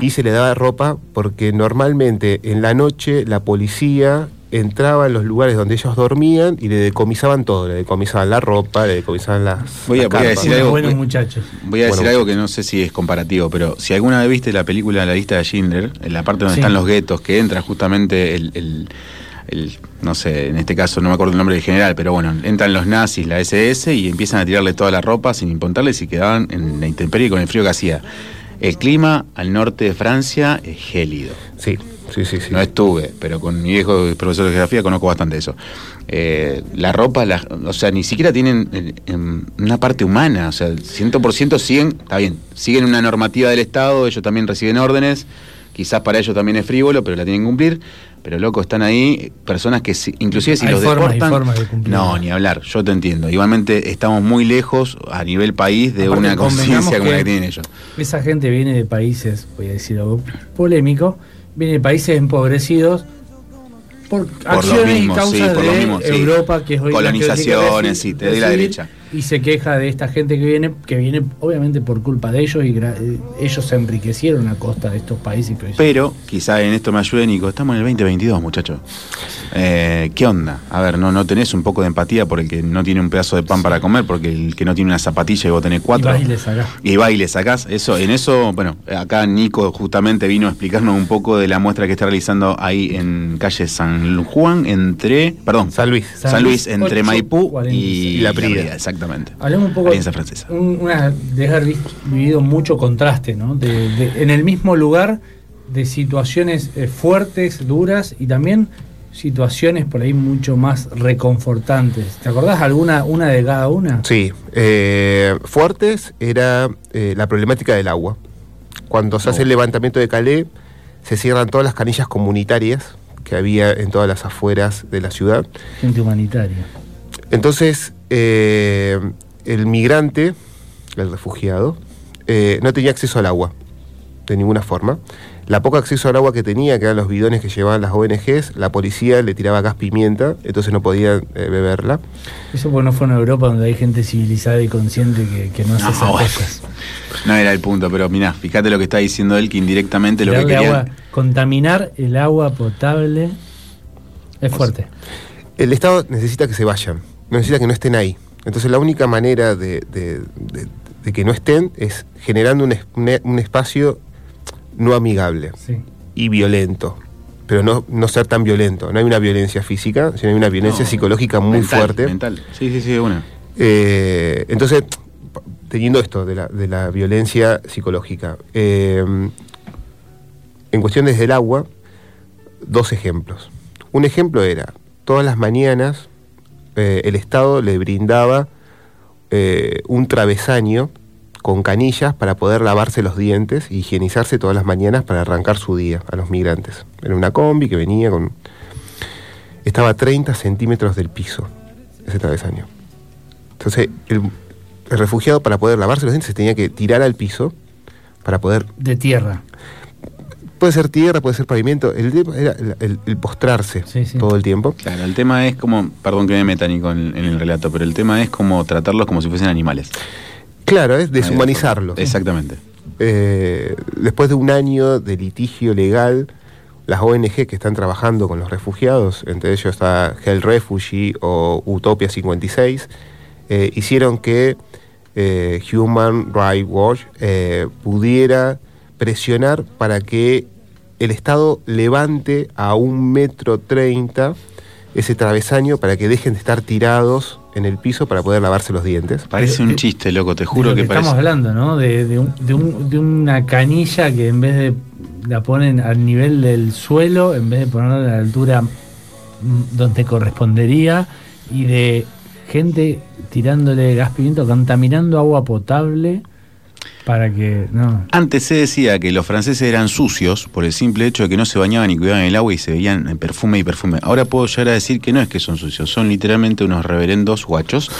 y se le daba ropa porque normalmente en la noche la policía entraba en los lugares donde ellos dormían y le decomisaban todo, le decomisaban la ropa, le decomisaban las... Voy a- las voy a decir algo- buenos muchachos. Voy a decir Bueno, algo que no sé si es comparativo, pero si alguna vez viste la película La lista de Schindler, en la parte donde Sí. están los guetos, que entra justamente el, el- el- no sé, en este caso no me acuerdo el nombre del general, pero bueno, entran los nazis, la SS, y empiezan a tirarle toda la ropa sin importarles y quedaban en la intemperie con el frío que hacía. El clima al norte de Francia es gélido. Sí, sí, sí, sí. No estuve, pero con mi viejo profesor de geografía conozco bastante eso. Eh, la ropa, la- o sea, ni siquiera tienen eh, em, una parte humana, o sea, 100% siguen, está bien, siguen una normativa del Estado, ellos también reciben órdenes, quizás para ellos también es frívolo, pero la tienen que cumplir. Pero loco, están ahí personas que si- inclusive si Hay los deportan, formas de cumplir. no, ni hablar, yo te entiendo. Igualmente estamos muy lejos a nivel país de Aparte, una conciencia como la que tienen ellos. Esa gente viene de países, voy a decir algo polémico, viene de países empobrecidos por, Por acciones mismos, y sí, causas por de sí. Europa, que es hoy Colonizaciones, sí, te doy la derecha. Y se queja de esta gente que viene, que viene obviamente por culpa de ellos y gra- eh, ellos se enriquecieron a costa de estos países. Que Pero quizá en esto me ayude Nico. Estamos en el 2022, muchachos. Eh, ¿Qué onda? A ver, ¿no, ¿no tenés un poco de empatía por el que no tiene un pedazo de pan para comer? Porque el que no tiene una zapatilla y vos tenés y cuatro. vas y le sacás. Y va y le sacás. Eso, en eso, bueno, acá Nico justamente vino a explicarnos un poco de la muestra que está realizando ahí en calle San Juan, entre. Perdón, San Luis. San, Luis, entre 8, Maipú 46. y, Y La Prida. Exactamente. Hablemos un poco Alianza Francesa. un- una, de haber vi- vivido mucho contraste, ¿no? De- de- en el mismo lugar de situaciones eh, fuertes, duras y también situaciones por ahí mucho más reconfortantes. ¿Te acordás alguna una de cada una? Sí, eh, fuertes era eh, la problemática del agua. Cuando se hace el levantamiento de Calais, se cierran todas las canillas comunitarias que había en todas las afueras de la ciudad. Gente humanitaria. Entonces, eh, el migrante, el refugiado, eh, no tenía acceso al agua, de ninguna forma. La poca acceso al agua que tenía, que eran los bidones que llevaban las ONGs, la policía le tiraba gas pimienta, entonces no podían eh, beberla. Eso porque no fue en Europa donde hay gente civilizada y consciente que, que no hace No, esas bueno. cosas. No era el punto, pero mirá, fíjate lo que está diciendo él, que indirectamente lo que Tirarle quería. agua- contaminar el agua potable es fuerte. El Estado necesita que se vayan, necesita que no estén ahí. Entonces la única manera de, de- de- de que no estén es generando un, es- un un espacio no amigable Sí. y violento. Pero no, no ser tan violento. No hay una violencia física, sino hay una violencia No, psicológica muy mental, fuerte. Mental. Sí, sí, sí, una. Eh, entonces, teniendo esto de la, de la violencia psicológica, eh, en cuestiones del agua, dos ejemplos. Un ejemplo era, todas las mañanas eh, el Estado le brindaba eh, un travesaño con canillas para poder lavarse los dientes y higienizarse todas las mañanas para arrancar su día a los migrantes. Era una combi que venía con... Estaba a 30 centímetros del piso, ese travesaño. Entonces, el, el refugiado para poder lavarse los dientes se tenía que tirar al piso para poder... De tierra. Puede ser tierra, puede ser pavimento. El tema era el, el- el postrarse Sí, sí. todo el tiempo. Claro, el tema es como, perdón que me meta Nico en, en el relato, pero el tema es como tratarlos como si fuesen animales. Claro, es deshumanizarlos. Exactamente. Eh, después de un año de litigio legal, las ONG que están trabajando con los refugiados, entre ellos está Hell Refugee o Utopia 56, eh, hicieron que eh, Human Rights Watch eh, pudiera presionar para que el Estado levante a un metro treinta ese travesaño para que dejen de estar tirados en el piso para poder lavarse los dientes. Parece un chiste, loco, te de juro lo que, que parece. estamos hablando, ¿no? De, de un- de un- de una canilla que en vez de la ponen al nivel del suelo, en vez de ponerla a la altura mm, donde correspondería, y de gente tirándole gas pimiento, contaminando agua potable para que. Antes se decía que los franceses eran sucios por el simple hecho de que no se bañaban y cuidaban el agua y se veían en perfume y perfume. Ahora puedo llegar a decir que no es que son sucios, son literalmente unos reverendos guachos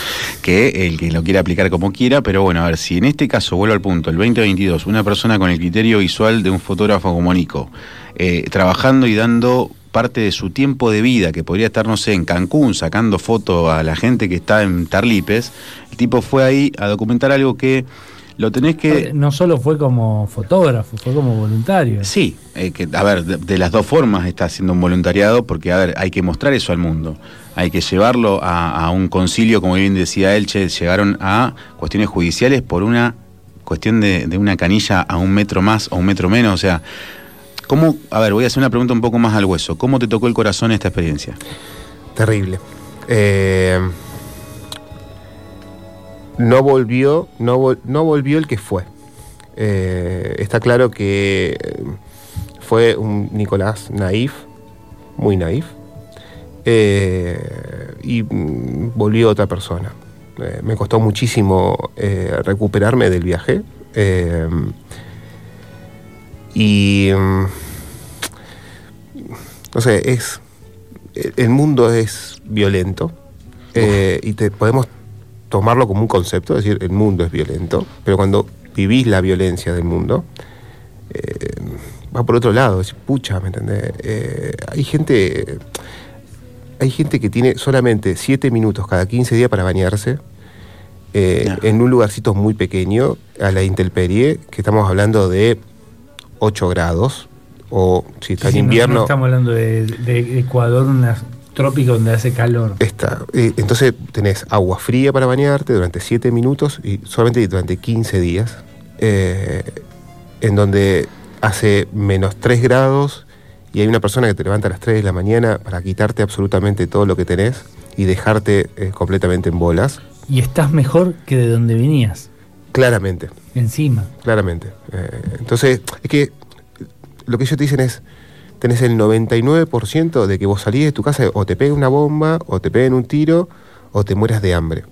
que el que lo quiera aplicar como quiera, pero bueno, a ver, si en este caso, vuelvo al punto, el 2022, una persona con el criterio visual de un fotógrafo como Nico, eh, trabajando y dando parte de su tiempo de vida, que podría estar, no sé, en Cancún, sacando fotos a la gente que está en Tarlipes, el tipo fue ahí a documentar algo que lo tenés que... No solo fue como fotógrafo, fue como voluntario. Sí, eh, que, a ver, de, de las dos formas está haciendo un voluntariado, porque, a ver, hay que mostrar eso al mundo. Hay que llevarlo a, a un concilio, como bien decía Elche, llegaron a cuestiones judiciales por una cuestión de, de una canilla a un metro más o un metro menos. O sea, ¿cómo, a ver, voy a hacer una pregunta un poco más al hueso. ¿Cómo te tocó el corazón esta experiencia? Terrible. Eh, no volvió, no, vol- no volvió el que fue. Eh, está claro que eh, fue un Nicolás naif, muy naif, eh, y mm, volvió otra persona. Eh, me costó muchísimo eh, recuperarme del viaje. y mm, no sé, es el- mundo es violento y te podemos tomarlo como un concepto, es decir, el mundo es violento, pero cuando vivís la violencia del mundo, eh, va por otro lado, es pucha, ¿me entendés? Eh, hay gente hay gente que tiene solamente 7 minutos cada 15 días para bañarse eh, en un lugarcito muy pequeño, a la intemperie, que estamos hablando de 8 grados, o si está Sí, en no- invierno... no estamos hablando de, de Ecuador, un trópico donde hace calor. Está. Eh, entonces tenés agua fría para bañarte durante 7 minutos y solamente durante 15 días, eh, en donde hace menos 3 grados y hay una persona que te levanta a las 3 de la mañana para quitarte absolutamente todo lo que tenés y dejarte eh, completamente en bolas. Y estás mejor que de donde venías, Claramente, encima. claramente. Entonces, es que lo que ellos te dicen es, tenés el 99% de que vos salís de tu casa o te peguen una bomba, o te peguen un tiro, o te mueras de hambre.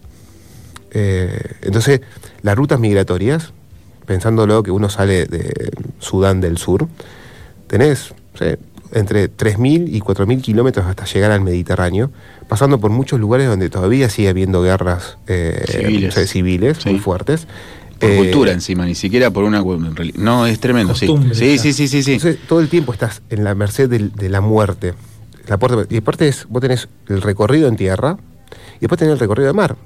Eh, entonces, las rutas migratorias, pensándolo que uno sale de Sudán del Sur, tenés sé, entre 3.000 y 4.000 kilómetros hasta llegar al Mediterráneo, pasando por muchos lugares donde todavía sigue habiendo guerras eh, Civiles. o sea, civiles Sí. muy fuertes. Por Eh, cultura encima, ni siquiera por una... No, es tremendo, sí. Sí, sí, sí, sí, sí. Entonces, todo el tiempo estás en la merced de la muerte. La puerta, y aparte es, vos tenés el recorrido en tierra y después tenés el recorrido de mar.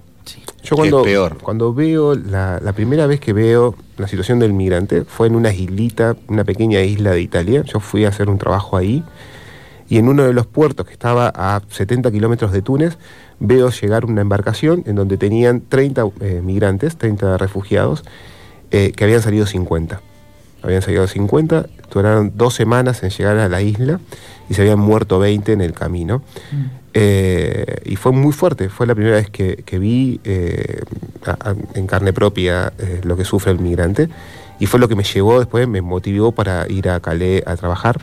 Yo Que cuando, es peor. cuando veo, la, la primera vez que veo la situación del migrante fue en una islita, una pequeña isla de Italia. Yo fui a hacer un trabajo ahí y en uno de los puertos que estaba a 70 kilómetros de Túnez, veo llegar una embarcación en donde tenían 30 eh, migrantes, 30 refugiados, eh, que habían salido 50. Habían salido 50, duraron dos semanas en llegar a la isla y se habían muerto 20 en el camino. Eh, y fue muy fuerte, fue la primera vez que, que vi a- a- en carne propia lo que sufre el migrante. Y fue lo que me llevó después, me motivó para ir a Calais a trabajar.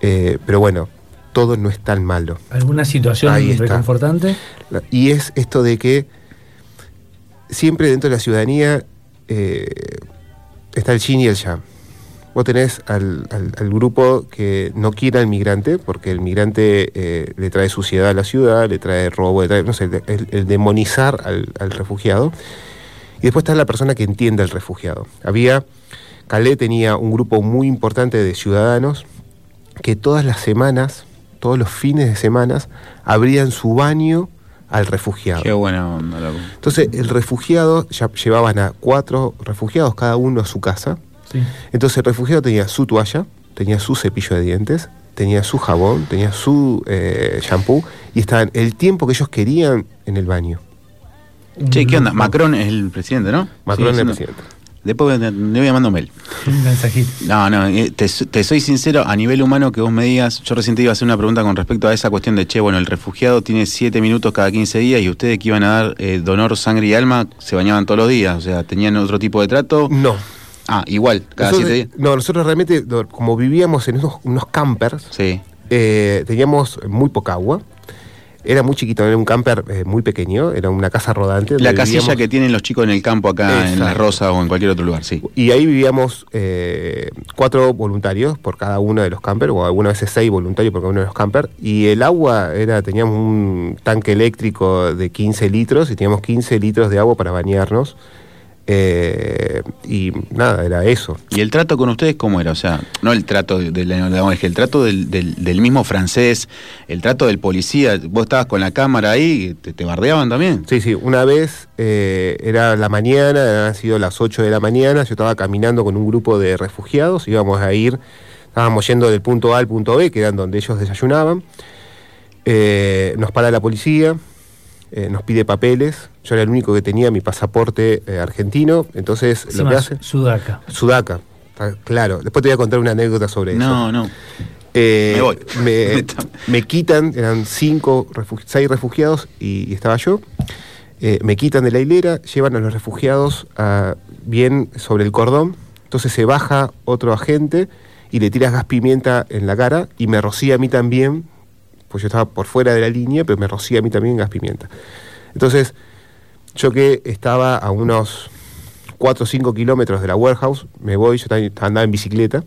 Pero bueno, todo no es tan malo. ¿Alguna situación Ahí está. reconfortante? La- Y es esto de que siempre dentro de la ciudadanía eh, está el yin y el yang. Vos tenés al, al- al grupo que no quiere al migrante, porque el migrante eh, le trae suciedad a la ciudad, le trae robo, le trae, no sé, el, el demonizar al, al refugiado. Y después está la persona que entiende al refugiado. Había, Calais tenía un grupo muy importante de ciudadanos que todas las semanas, todos los fines de semanas, abrían su baño al refugiado. Qué buena onda, loco. Entonces, el refugiado, ya llevaban a cuatro refugiados, cada uno a su casa. Sí. Entonces, el refugiado tenía su toalla, tenía su cepillo de dientes, tenía su jabón, tenía su eh, shampoo y estaban el tiempo que ellos querían en el baño. Che, ¿qué onda? Macron es el presidente, ¿no? Macron Sí, era el presidente. Después le voy a mandar un mail. Un mensajito. No, no, eh, te, te soy sincero, a nivel humano que vos me digas, yo recién te iba a hacer una pregunta con respecto a esa cuestión de, che, bueno, el refugiado tiene 7 minutos cada 15 días y ustedes que iban a dar eh, donor, sangre y alma, se bañaban todos los días, o sea, tenían otro tipo de trato. No. Ah, igual, cada Nosotros- 7 días. no, nosotros realmente, como vivíamos en unos, unos campers, Sí. eh, teníamos muy poca agua. Era muy chiquito, era un camper eh, muy pequeño, era una casa rodante. La casilla vivíamos- que tienen los chicos en el campo acá en. La Rosa o en cualquier otro lugar, sí. Y ahí vivíamos eh, cuatro voluntarios por cada uno de los campers, o algunas veces seis voluntarios por cada uno de los campers. Y el agua era, teníamos un tanque eléctrico de 15 litros y teníamos 15 litros de agua para bañarnos. Eh, y nada, era eso. ¿Y el trato con ustedes cómo era? O sea, no el trato de, de la ONG, el trato del, del- del mismo francés, el trato del policía. Vos estabas con la cámara ahí, y te, te bardeaban también. Sí, sí, una vez eh, era la mañana, han sido las 8 de la mañana, yo estaba caminando con un grupo de refugiados, íbamos a ir, estábamos yendo del punto A al punto B, que eran donde ellos desayunaban. Eh, nos para la policía, eh, nos pide papeles, yo era el único que tenía mi pasaporte eh, argentino, entonces lo que hace... Sudaca. Sudaca, ah, claro, después te voy a contar una anécdota sobre eso. No, no. Eh, Me voy. Me, me quitan, eran cinco, seis refugiados y, y estaba yo. Eh, me quitan de la hilera, llevan a los refugiados a- bien sobre el cordón. Entonces se baja otro agente y le tiras gas pimienta en la cara y me rocía a mí también, pues yo estaba por fuera de la línea, pero me rocía a mí también gas pimienta. Entonces, yo que estaba a unos 4 o 5 kilómetros de la warehouse, me voy, yo andaba en bicicleta,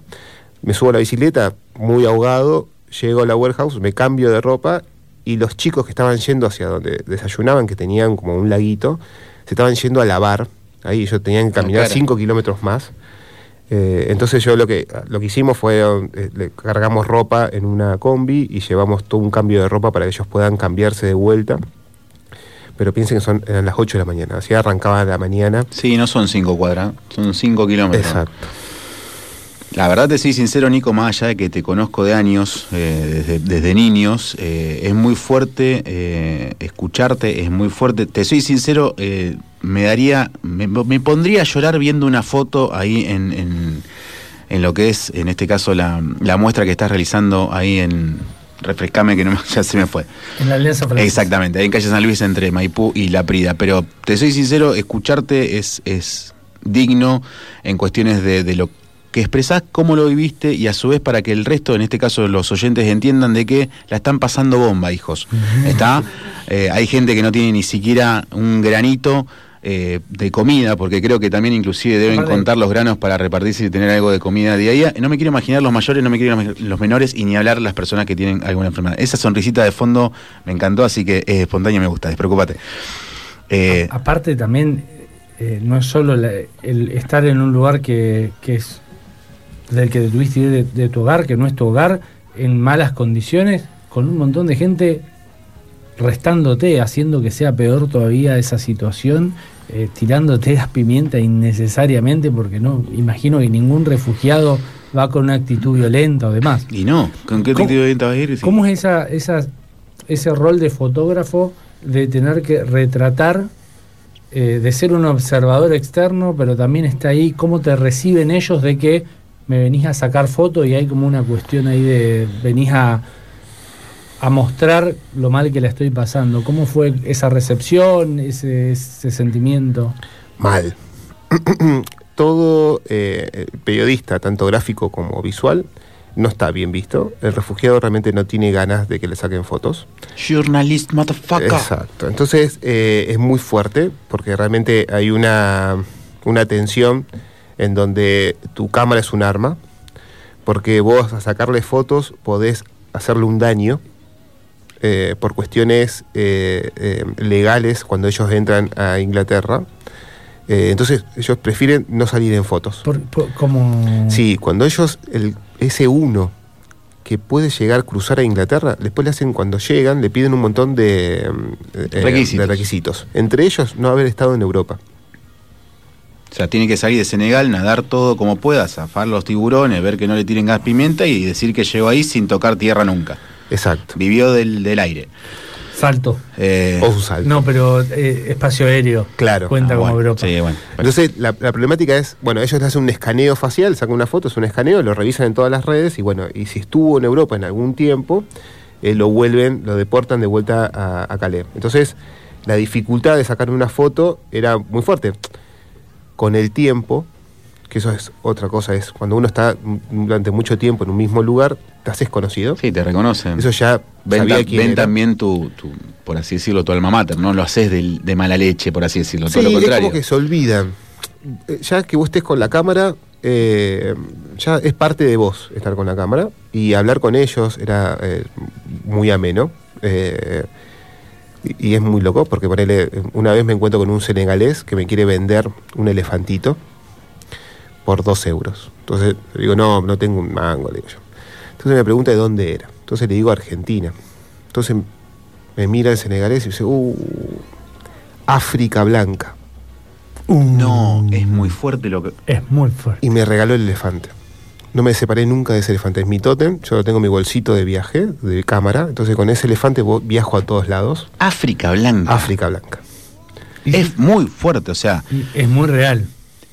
me subo a la bicicleta muy ahogado, llego a la warehouse, me cambio de ropa y los chicos que estaban yendo hacia donde desayunaban, que tenían como un laguito, se estaban yendo a lavar, ahí ellos tenían que caminar cara. 5 kilómetros más. Eh, entonces yo lo que, lo que hicimos fue, eh, le cargamos ropa en una combi y llevamos todo un cambio de ropa para que ellos puedan cambiarse de vuelta. Pero piensen que son, eran las 8 de la mañana, así arrancaba la mañana. Sí, no son cinco cuadras, son cinco kilómetros. Exacto. La verdad te soy sincero, Nico, más allá de que te conozco de años, eh, desde, desde niños, eh, es muy fuerte eh, escucharte, es muy fuerte. Te soy sincero, eh, me daría, me, me pondría a llorar viendo una foto ahí en, en, en lo que es, en este caso, la, la muestra que estás realizando ahí en... Refrescame que no ya se me fue. En la Alianza Francesa. Exactamente, ahí en calle San Luis entre Maipú y La Prida. Pero te soy sincero, escucharte es, es digno en cuestiones de, de lo que expresás, cómo lo viviste y a su vez para que el resto, en este caso los oyentes, entiendan de que la están pasando bomba, hijos. ¿Está? Eh, hay gente que no tiene ni siquiera un granito. eh, de comida, porque creo que también inclusive deben contar los granos para repartirse y tener algo de comida día a día. No me quiero imaginar los mayores, no me quiero imaginar los menores y ni hablar las personas que tienen alguna enfermedad. Esa sonrisita de fondo me encantó, así que es espontánea y me gusta, despreocúpate. Eh, Aparte también, no es solo la- el estar en un lugar que, que es del que tuviste de, de tu hogar, que no es tu hogar, en malas condiciones, con un montón de gente restándote, haciendo que sea peor todavía esa situación, eh, tirándote las pimienta innecesariamente, porque no, imagino que ningún refugiado va con una actitud violenta o demás. y no, ¿con qué ¿Cómo- actitud te vas a ir? Sí. ¿Cómo es esa, esa, ese rol de fotógrafo de tener que retratar, eh, de ser un observador externo, pero también está ahí, cómo te reciben ellos de que me venís a sacar fotos y hay como una cuestión ahí de venís a, a mostrar lo mal que la estoy pasando? ¿Cómo fue esa recepción, ese, ese sentimiento? Mal. Todo eh, periodista, tanto gráfico como visual, no está bien visto. El refugiado realmente no tiene ganas de que le saquen fotos. Journalist, motherfucker. Exacto. Entonces eh, es muy fuerte porque realmente hay una, una tensión en donde tu cámara es un arma, porque vos a sacarle fotos podés hacerle un daño eh, por cuestiones eh, eh, legales cuando ellos entran a Inglaterra. Eh, entonces ellos prefieren no salir en fotos. Por- por- como... Sí, cuando ellos, el, ese uno que puede llegar a cruzar a Inglaterra, después le hacen, cuando llegan, le piden un montón de, mm, eh, Requisitos. de requisitos. Entre ellos, no haber estado en Europa. O sea, tiene que salir de Senegal, nadar todo como pueda, zafar los tiburones, ver que no le tiren gas pimienta y decir que llegó ahí sin tocar tierra nunca. Exacto. Vivió del, del aire. Salto. Eh, o un salto. No, pero eh, espacio aéreo. Claro. Cuenta ah, como bueno, Europa. Sí, bueno. Entonces, la, la problemática es, bueno, ellos le hacen un escaneo facial, sacan una foto, es un escaneo, lo revisan en todas las redes y bueno, y si estuvo en Europa en algún tiempo, eh, lo vuelven, lo deportan de vuelta a, a Calais. Entonces, la dificultad de sacar una foto era muy fuerte. Con el tiempo, que eso es otra cosa, es cuando uno está durante mucho tiempo en un mismo lugar, te haces conocido. Sí, te reconocen. Eso ya ven, sabía ta- quién ven era. también tu, tu, por así decirlo, tu alma mater, no lo haces de, mala leche, por así decirlo, Sí, todo lo es contrario. como que se olvidan. Eh, Ya que vos estés con la cámara, eh, ya es parte de vos estar con la cámara. Y hablar con ellos era eh, muy ameno. eh, y, y es muy loco porque ponele, una vez me encuentro con un senegalés que me quiere vender un elefantito por dos euros. Entonces le digo, no, no tengo un mango, le digo yo. Entonces me pregunta de dónde era. Entonces le digo Argentina. Entonces me mira el senegalés y dice, uh, África Blanca. No, es muy fuerte lo que. Es muy fuerte. y me regaló el elefante. No me separé nunca de ese elefante. Es mi tótem, yo lo tengo en mi bolsito de viaje, de cámara. Entonces con ese elefante viajo a todos lados. África Blanca. África Blanca. Es muy fuerte, o sea, Es muy real.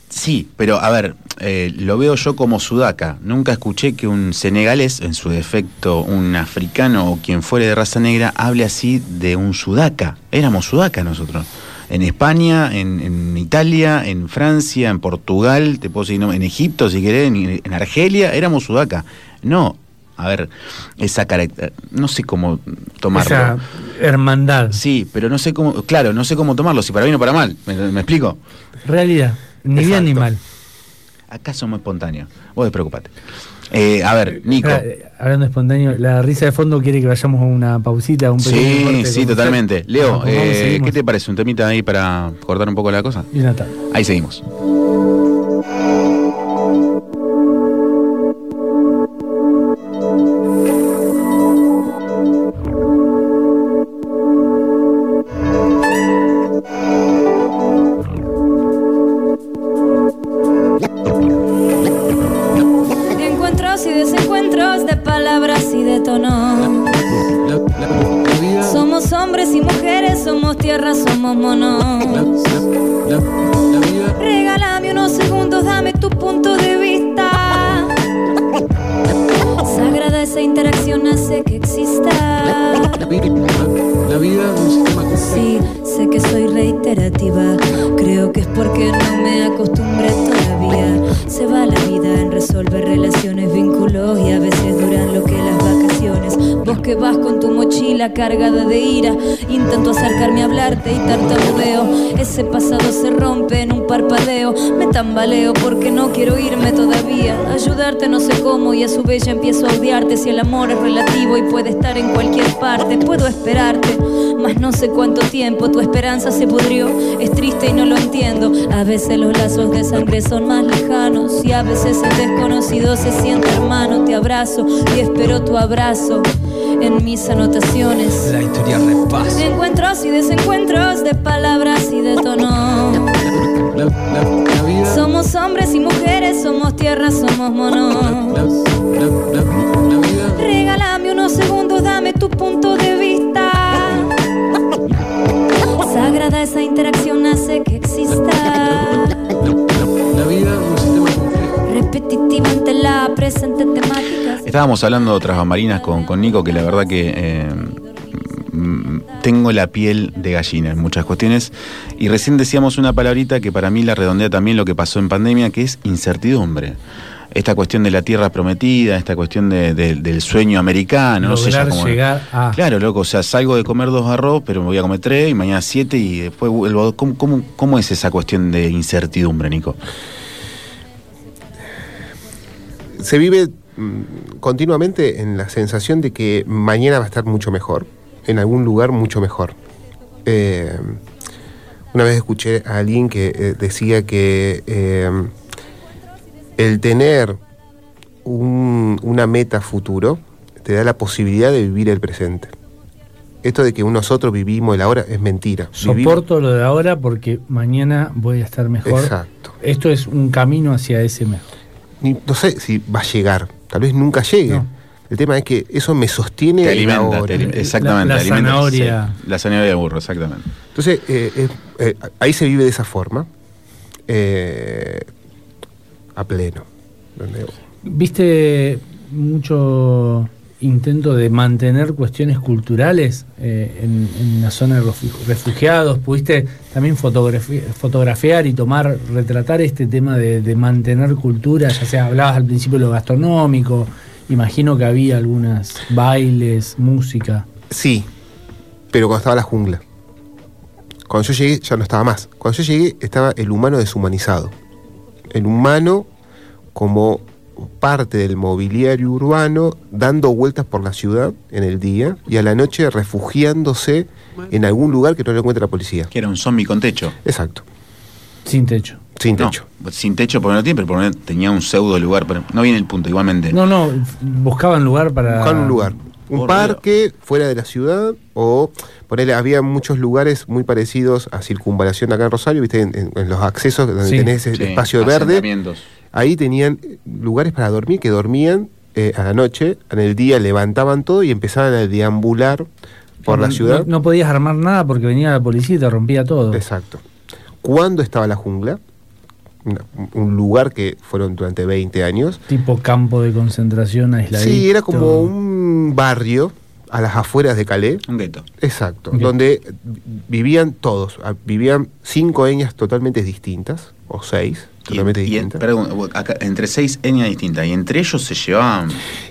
sí, pero a ver, eh, lo veo yo como sudaca. Nunca escuché que un senegalés, en su defecto un africano o quien fuere de raza negra, hable así de un sudaca. Éramos sudaca nosotros. En España, en, en Italia, en Francia, en Portugal, te puedo decir, no, en Egipto, si querés, en, en Argelia, éramos sudaca. No, a ver, esa caracter, no sé cómo tomarlo. Esa hermandad. Sí, pero no sé cómo, claro, no sé cómo tomarlo, si para bien o para mal. ¿Me, me explico? Realidad. Ni bien ni mal. Acá somos espontáneos. Vos despreocupate. Eh, a ver, Nico. Ahora, eh, Hablando espontáneo, la risa de fondo quiere que vayamos a una pausita, un pequeño Sí, corte sí, totalmente. Leo, eh. ¿qué te parece? ¿Un temita ahí para cortar un poco la cosa? Y una tarde. Ahí seguimos. Se pudrió. Es triste y no lo entiendo. A veces los lazos de sangre son más lejanos y a veces el desconocido se siente hermano. Te abrazo y espero tu abrazo en mis anotaciones. La historia. Encuentros y desencuentros de palabras y de tono. La, la- la vida. Somos hombres y mujeres, somos tierra, somos monos. Regálame unos segundos, dame tu punto de vista. Sagrada esa interacción hace que exista. La, vida es un sistema complejo. Repetitiva ante la presente temática. Estábamos hablando de otras bambalinas con, con Nico, que la verdad que eh, tengo la piel de gallina en muchas cuestiones. Y recién decíamos una palabrita que para mí la redondea también lo que pasó en pandemia, que es incertidumbre. Esta cuestión de la tierra prometida, esta cuestión de- de- del sueño americano, no sé ya Lograr cómo- llegar a. Claro, loco, o sea, salgo de comer dos arroz, pero me voy a comer tres y mañana siete y después vuelvo. a dos. ¿Cómo, cómo, cómo es esa cuestión de incertidumbre, Nico? Se vive mm, continuamente en la sensación de que mañana va a estar mucho mejor, en algún lugar mucho mejor. Eh, una vez escuché a alguien que eh, decía que eh, el tener un- una meta futuro te da la posibilidad de vivir el presente. Esto de que nosotros vivimos el ahora es mentira. Vivimos- Soporto lo de ahora porque mañana voy a estar mejor. Exacto. Esto es un camino hacia ese mejor. Ni- no sé si va a llegar, tal vez nunca llegue, No. El tema es que eso me sostiene Te alimenta, te alim- exactamente. la alimenta, zanahoria. sí, la zanahoria de burro, exactamente. Entonces, eh, eh, eh, ahí se vive de esa forma, eh, a pleno. ¿entendés? ¿Viste mucho intento de mantener cuestiones culturales eh, en, en la zona de refu- refugiados? ¿Pudiste también fotografi- fotografiar y tomar, retratar este tema de, de mantener cultura? Ya sea, hablabas al principio de lo gastronómico, imagino que había algunas bailes, música. Sí, pero cuando estaba la jungla. Cuando yo llegué ya no estaba más. Cuando yo llegué estaba el humano deshumanizado. El humano como parte del mobiliario urbano dando vueltas por la ciudad en el día y a la noche refugiándose en algún lugar que no lo encuentre la policía. Que era un zombie con techo. Exacto. Sin techo. Sin No, techo. sin techo porque no tiene, pero por lo menos tenía un pseudo lugar. Pero no viene el punto, igualmente. No, no, buscaban lugar para... Buscar un lugar. Un Por parque fuera de la ciudad o ponerle, había muchos lugares muy parecidos a circunvalación acá en Rosario, viste, en, en- en los accesos donde Sí, tenés ese Sí, espacio verde. Ahí tenían lugares para dormir que dormían eh, a la noche, en el día levantaban todo y empezaban a deambular por la ciudad. No, no podías armar nada porque venía la policía y te rompía todo. Exacto. ¿Cuándo estaba la jungla? Una- un lugar que fueron durante 20 años. Tipo campo de concentración aislado. Sí, era como un barrio a las afueras de Calais. Un gueto. Exacto, donde vivían todos, ah, vivían cinco etnias totalmente distintas, o seis, Y, totalmente y en- distintas. perdón, acá, entre seis etnias distintas. Y entre ellos se llevaban.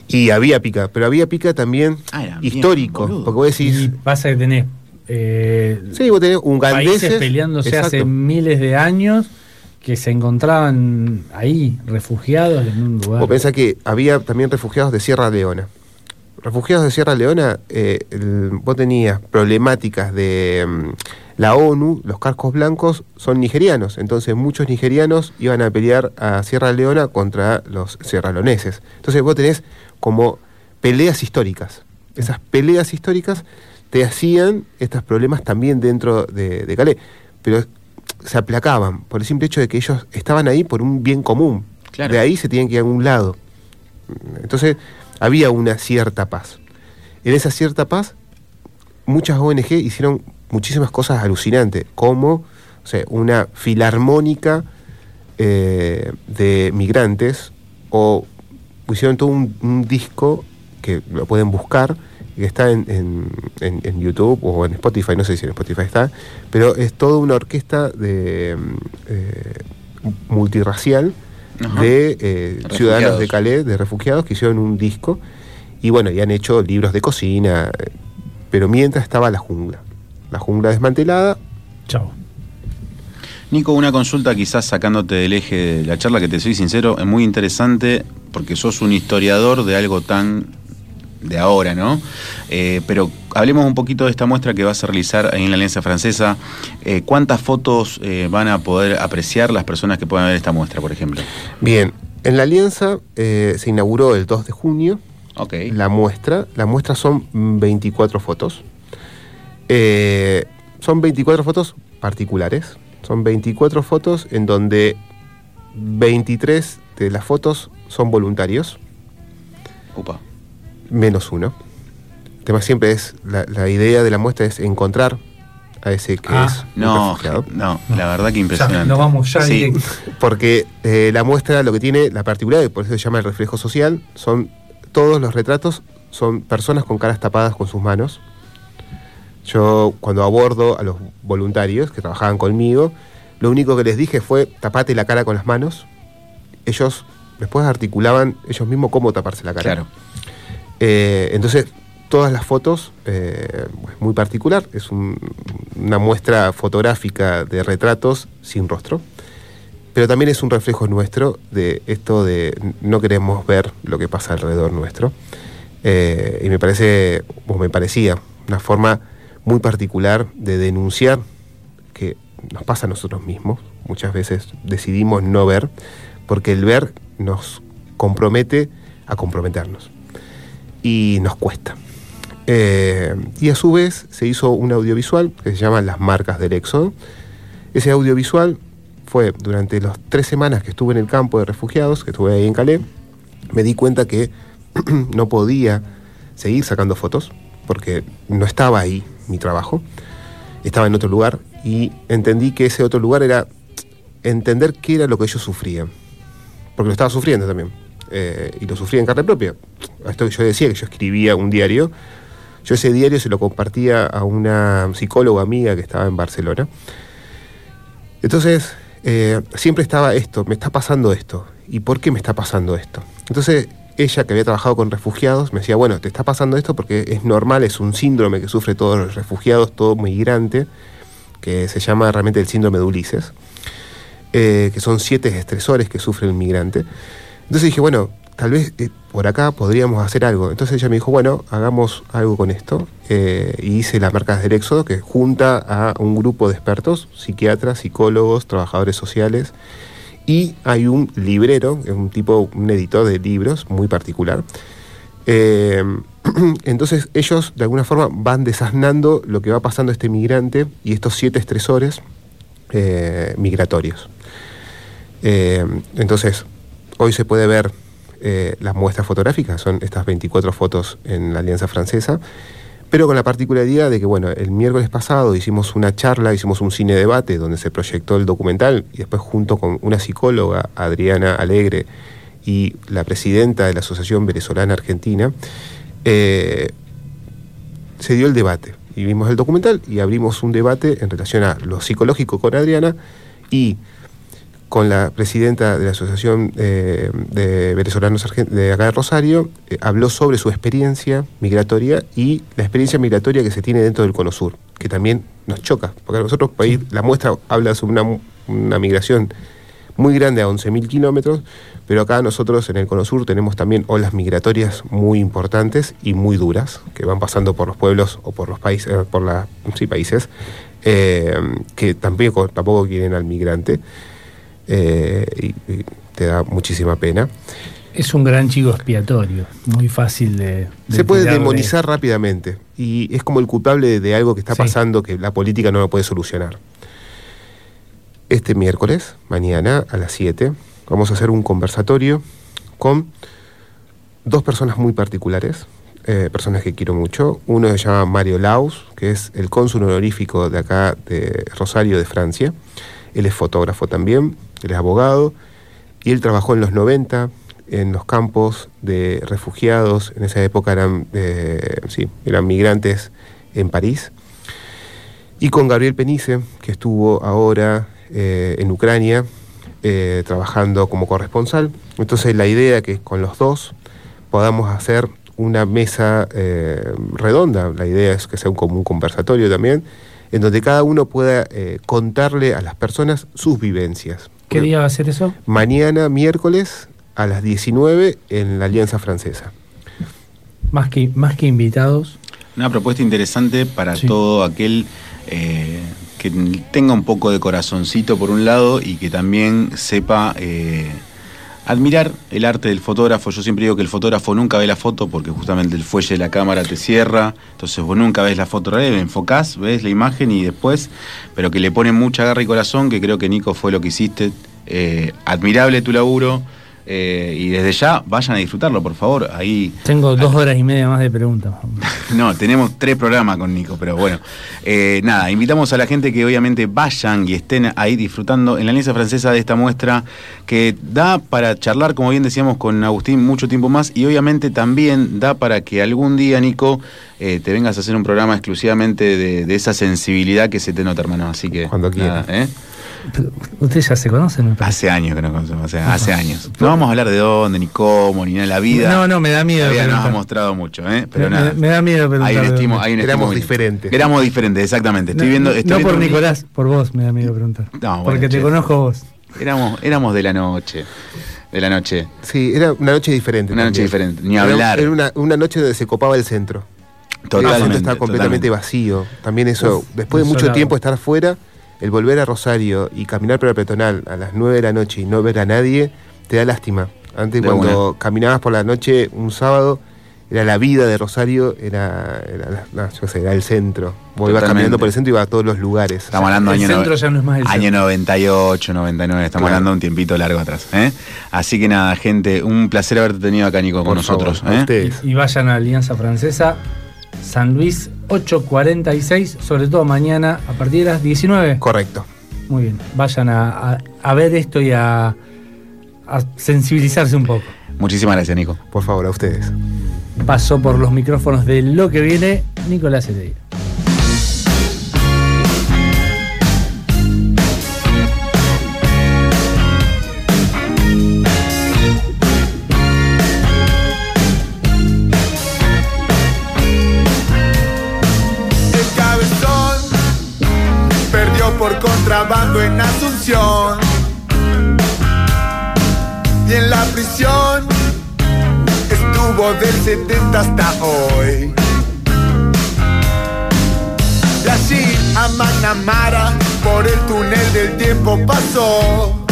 Y había pica, pero había pica también Ah, bien histórico, porque vos Y decís, pasa que tenés eh, sí, vos tenés un países peleándose hace miles de años que se encontraban ahí, refugiados en un lugar. Vos pensás que había también refugiados de Sierra Leona. Refugiados de Sierra Leona, eh, vos tenías problemáticas de mm, la ONU, los cascos blancos son nigerianos, entonces muchos nigerianos iban a pelear a Sierra Leona contra los sierraleoneses. Entonces vos tenés como peleas históricas. Esas peleas históricas te hacían estos problemas también dentro de, de Calais, pero se aplacaban por el simple hecho de que ellos estaban ahí por un bien común. Claro. De ahí se tenían que ir a algún lado. Entonces había una cierta paz. En esa cierta paz, muchas ONG hicieron muchísimas cosas alucinantes, como o sea, una filarmónica eh, de migrantes, o hicieron todo un, un disco que lo pueden buscar, que está en, en- en- en YouTube o en Spotify, no sé si en Spotify está, pero es toda una orquesta de eh, multirracial Ajá. de eh, ciudadanos de Calais, de refugiados, que hicieron un disco y bueno, y han hecho libros de cocina, eh, pero mientras estaba la jungla. La jungla desmantelada, Chao. Nico, una consulta quizás sacándote del eje de la charla, que te soy sincero, es muy interesante porque sos un historiador de algo tan de ahora, ¿no? Eh, pero hablemos un poquito de esta muestra que vas a realizar ahí en la Alianza Francesa. Eh, ¿Cuántas fotos eh, van a poder apreciar las personas que puedan ver esta muestra, por ejemplo? Bien, en la alianza se inauguró el 2 de junio Ok. la muestra. La muestra son mm, 24 fotos. Son 24 fotos particulares. Son 24 fotos en donde 23 de las fotos son voluntarios, Upa. Menos uno. El tema siempre es, la, la idea de la muestra es encontrar a ese que Ah, es No, refugiado. no, la verdad que Ya, impresionante. nos vamos ya Sí. directo. Porque eh, la muestra lo que tiene, la particularidad, y por eso se llama el reflejo social, son todos los retratos, son personas con caras tapadas con sus manos. Yo cuando abordo a los voluntarios que trabajaban conmigo, lo único que les dije fue tapate la cara con las manos. Ellos después articulaban ellos mismos cómo taparse la cara. Claro. Eh, entonces, todas las fotos, eh, muy particular, es un- una muestra fotográfica de retratos sin rostro, pero también es un reflejo nuestro de esto de no queremos ver lo que pasa alrededor nuestro. Eh, y me parece, o me parecía, una forma muy particular de denunciar que nos pasa a nosotros mismos. Muchas veces decidimos no ver, porque el ver nos compromete a comprometernos y nos cuesta. Eh, y a su vez se hizo un audiovisual que se llama Las Marcas del Éxodo. Ese audiovisual fue durante las tres semanas que estuve en el campo de refugiados, que estuve ahí en Calais, me di cuenta que no podía seguir sacando fotos porque no estaba ahí mi trabajo, estaba en otro lugar y entendí que ese otro lugar era entender qué era lo que ellos sufrían, porque lo estaba sufriendo también eh, y lo sufría en carne propia. Esto que yo decía, que yo escribía un diario, yo ese diario se lo compartía a una psicóloga amiga que estaba en Barcelona. Entonces, eh, siempre estaba esto, me está pasando esto. ¿Y por qué me está pasando esto? Entonces, ella que había trabajado con refugiados me decía, bueno, te está pasando esto porque es normal, es un síndrome que sufre todos los refugiados, todo migrante, que se llama realmente el síndrome de Ulises, eh, que son siete estresores que sufre el migrante. Entonces dije, bueno, tal vez eh, por acá podríamos hacer algo. Entonces ella me dijo, bueno, hagamos algo con esto. Eh, y hice las marcas del Éxodo, que junta a un grupo de expertos, psiquiatras, psicólogos, trabajadores sociales. Y hay un librero, un tipo, un editor de libros muy particular. Eh, entonces ellos de alguna forma van desasnando lo que va pasando este migrante y estos siete estresores migratorios. Entonces, hoy se puede ver eh, las muestras fotográficas, son estas 24 fotos en la Alianza Francesa, pero con la particularidad de que, bueno, el miércoles pasado hicimos una charla, hicimos un cine debate donde se proyectó el documental y después junto con una psicóloga, Adriana Alegre, y la presidenta de la Asociación Venezolana Argentina, eh, se dio el debate. Y vimos el documental y abrimos un debate en relación a lo psicológico con Adriana y con la presidenta de la Asociación eh, de Venezolanos de acá de Rosario, eh, habló sobre su experiencia migratoria y la experiencia migratoria que se tiene dentro del Cono Sur, que también nos choca, porque a nosotros país, la muestra habla sobre una, una migración muy grande a 11.000 kilómetros, pero acá nosotros en el Cono Sur tenemos también olas migratorias muy importantes y muy duras, que van pasando por los pueblos o por los países, por la, sí, países, eh, que tampoco, tampoco quieren al migrante, eh, y, y te da muchísima pena. Es un gran chivo expiatorio, muy fácil de. de Se puede demonizar rápidamente y es como el culpable de algo que está Sí. pasando que la política no lo puede solucionar. Este miércoles, mañana a las 7, vamos a hacer un conversatorio con dos personas muy particulares, eh, personas que quiero mucho. Uno se llama Mario Laus, que es el cónsul honorífico de acá de Rosario, de Francia. Él es fotógrafo también, él es abogado y él trabajó en los 90 en los campos de refugiados, en esa época eran, eh, sí, eran migrantes en París. Y con Gabriel Penice, que estuvo ahora eh, en Ucrania eh, trabajando como corresponsal. Entonces la idea que con los dos podamos hacer una mesa redonda, la idea es que sea un, como un conversatorio también, en donde cada uno pueda contarle a las personas sus vivencias. ¿Qué día va a ser eso? Mañana, miércoles, a las 19 en la Alianza Francesa. Más que, más que invitados. Una propuesta interesante para Sí. todo aquel eh, que tenga un poco de corazoncito por un lado y que también sepa eh, admirar el arte del fotógrafo. Yo siempre digo que el fotógrafo nunca ve la foto porque justamente el fuelle de la cámara te cierra, entonces vos nunca ves la foto real, enfocás, ves la imagen y después, pero que le pone mucha garra y corazón, que creo que Nico fue lo que hiciste. Eh, admirable tu laburo. Eh, y desde ya vayan a disfrutarlo, por favor. Ahí Tengo dos horas y media más de preguntas. no, tenemos tres programas con Nico, pero bueno. Eh, nada, invitamos a la gente que obviamente vayan y estén ahí disfrutando en la Alianza Francesa de esta muestra que da para charlar, como bien decíamos, con Agustín mucho tiempo más y obviamente también da para que algún día, Nico, eh, te vengas a hacer un programa exclusivamente de, de esa sensibilidad que se te nota, hermano. Así que. Cuando nada, ¿eh? Ustedes ya se conocen, me parece. Hace años que nos conocemos, o sea, hace años. No vamos a hablar de dónde, ni cómo, ni nada de la vida. No, no, me da miedo La vida nos ha mostrado mucho, ¿eh? Pero Me- nada. me- me da miedo preguntar Hay un estimo, hay un Éramos diferentes. Éramos diferentes, exactamente. Estoy No, viendo. no, estoy no viendo por un- Nicolás, por vos me da miedo preguntar. No, bueno, Porque te conozco vos. Éramos, éramos de la noche. De la noche. Sí, era una noche diferente. Una noche diferente, ni hablar. Era una, una noche donde se copaba el centro. el centro Totalmente. estaba completamente totalmente. vacío. También eso, Uf, después de mucho tiempo estar afuera, el volver a Rosario y caminar por la peatonal a las 9 de la noche y no ver a nadie, te da lástima. Antes De cuando una. caminabas por la noche un sábado era la vida de Rosario, era, era, la- no, yo qué sé, era el centro. Vos ibas caminando por el centro y ibas a todos los lugares. Estamos hablando El año, centro no- ya no es más el año centro. 98, 99, estamos Claro. hablando de un tiempito largo atrás. ¿eh? Así que nada, gente, un placer haberte tenido acá, Nico, con Por nosotros. favor, ¿eh? ustedes. Y vayan a Alianza Francesa, San Luis 846, sobre todo mañana a partir de las 19. Correcto. Muy bien, vayan a, a- a ver esto y a, a sensibilizarse un poco. Muchísimas gracias, Nico. Por favor, a ustedes. Pasó por los micrófonos de lo que viene Nicolás Heredia. Contrabando en Asunción. Y en la prisión estuvo del 70 hasta hoy. Y allí a Magnamara por el túnel del tiempo pasó.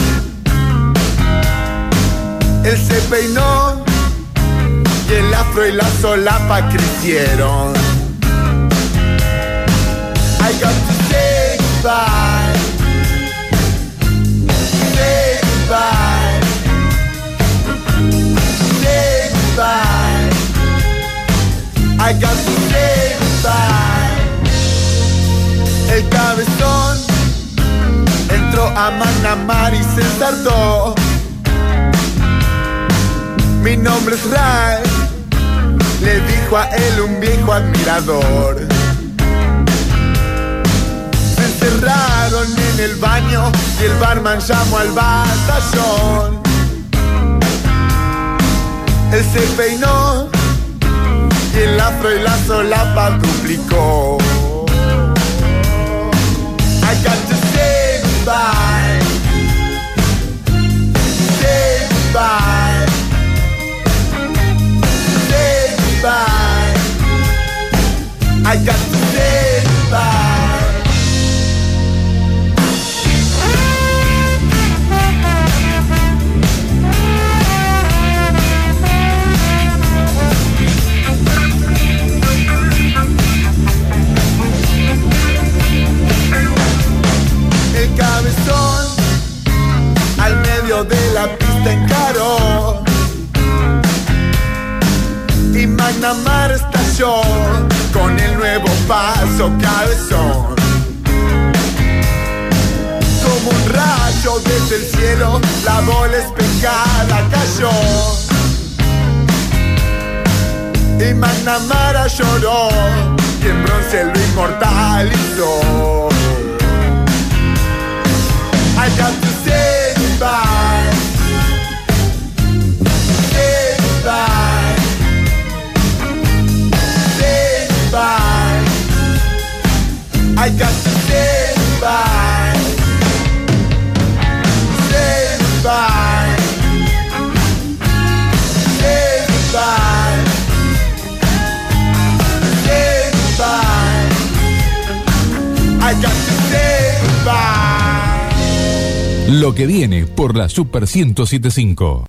Él se peinó y el afro y la solapa crecieron. I got to say. El cabezón entró a Manamar y se ensartó. Mi nombre es Ray, le dijo a él un viejo admirador. Se encerraron en el baño y el barman llamó al batallón. Él se peinó y el afro y la solapa duplicó. I got to say goodbye. Say goodbye. Say goodbye. I got to say goodbye. Y Magnamar estalló con el nuevo paso cabezón. Como un rayo desde el cielo, la bola espejada cayó. Y Magnamara lloró y en bronce lo inmortalizó. I got to say goodbye. I got to say goodbye. Say goodbye. Say goodbye. Say goodbye. I got to say goodbye. Lo que viene por la Super 1075.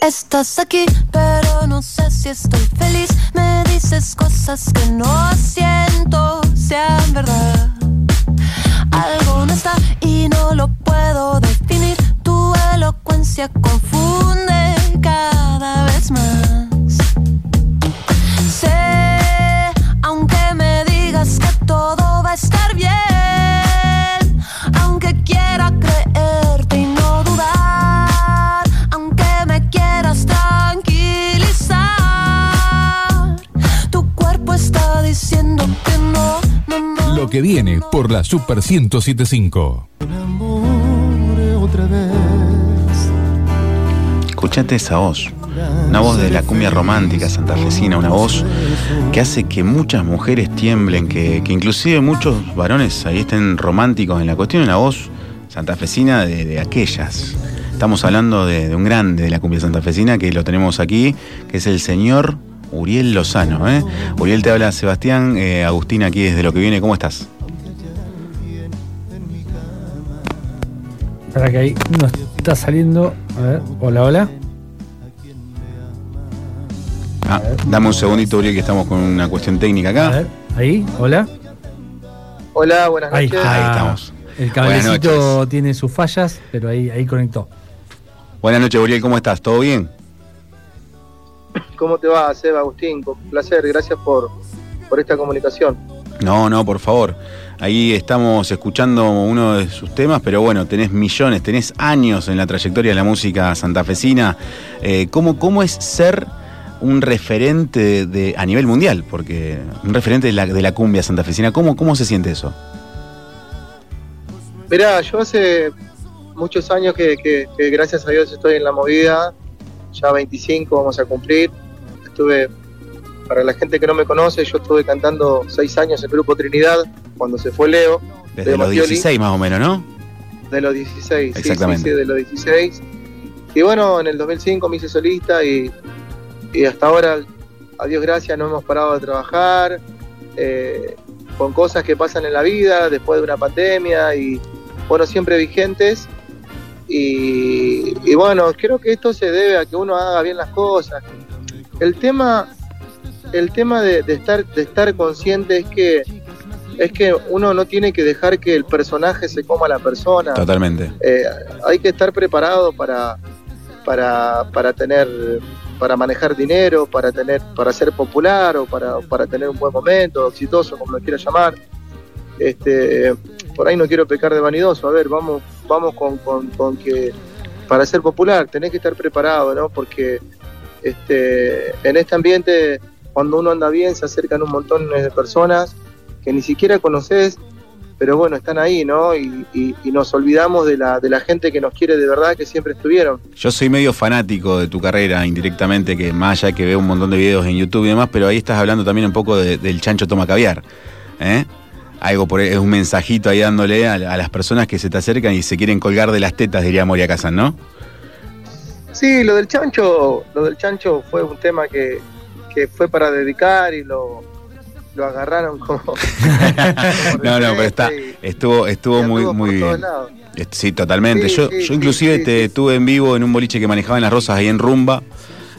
Estás aquí, si estoy feliz. Me dices cosas que no siento sean verdad. Algo no está y no lo puedo definir. Tu elocuencia confunde Que viene por la Super 1075. otra. Escuchate esa voz. Una voz de la cumbia romántica santafesina, una voz que hace que muchas mujeres tiemblen, que, que inclusive muchos varones ahí estén románticos en la cuestión, una voz santafesina de, de aquellas. Estamos hablando de, de un grande de la cumbia santafesina que lo tenemos aquí, que es el señor Uriel Lozano. ¿eh? Uriel te habla Sebastián, eh, Agustín aquí desde lo que viene, ¿cómo estás? Para que ahí nos está saliendo. A ver, hola, hola. Ah, dame un segundito, Uriel, que estamos con una cuestión técnica acá. A ver, ahí, hola. Hola, buenas Ahí, noches. Ahí estamos. El cablecito tiene sus fallas, pero ahí, ahí conectó. Buenas noches, Uriel, ¿cómo estás? ¿Todo bien? ¿Cómo te va, Seba, Agustín? Con placer, gracias por, por esta comunicación. No, no, por favor. Ahí estamos escuchando uno de sus temas, pero bueno, tenés millones, tenés años en la trayectoria de la música santafesina. Eh, ¿cómo, ¿Cómo es ser un referente de, de- a nivel mundial? Porque un referente de la, de la cumbia santafesina, ¿cómo, ¿cómo se siente eso? Mirá, yo hace muchos años que, que- que gracias a Dios estoy en la movida, ya 25 vamos a cumplir. Estuve, para la gente que no me conoce, yo estuve cantando seis años en el Grupo Trinidad, cuando se fue Leo, Desde de los Mattioli. 16 más o menos, ¿no? de los 16. sí, Exactamente. Sí, sí, de los 16. Y bueno, en el 2005 me hice solista y, y hasta ahora, a Dios gracias, no hemos parado de trabajar eh, con cosas que pasan en la vida después de una pandemia y bueno, siempre vigentes. Y, y bueno, creo que esto se debe a que uno haga bien las cosas. El tema, el tema de, de estar, de estar consciente es que es que uno no tiene que dejar que el personaje se coma a la persona. Totalmente. Eh, hay que estar preparado para, para, para tener para manejar dinero, para tener, para ser popular o para, para tener un buen momento, exitoso, como lo quiera llamar. Este, por ahí no quiero pecar de vanidoso, a ver, vamos, vamos con, con, con que para ser popular tenés que estar preparado, ¿no? Porque este, en este ambiente, cuando uno anda bien, se acercan un montón de personas que ni siquiera conoces, pero bueno, están ahí, ¿no? Y, nos olvidamos de la, de la gente que nos quiere de verdad, que siempre estuvieron. Yo soy medio fanático de tu carrera indirectamente, que más allá que veo un montón de videos en YouTube y demás, pero ahí estás hablando también un poco de- del chancho toma caviar. ¿eh? Algo por es un mensajito ahí dándole a, las personas que se te acercan y se quieren colgar de las tetas, diría Moria Kazan, ¿no? Sí, lo del chancho, lo del chancho fue un tema que, que fue para dedicar y lo, lo agarraron como, No, no, pero está, estuvo, estuvo muy, muy bien. Sí, totalmente. Sí, yo, sí, yo inclusive sí, te tuve en vivo en un boliche que manejaba en las Rosas ahí en Rumba.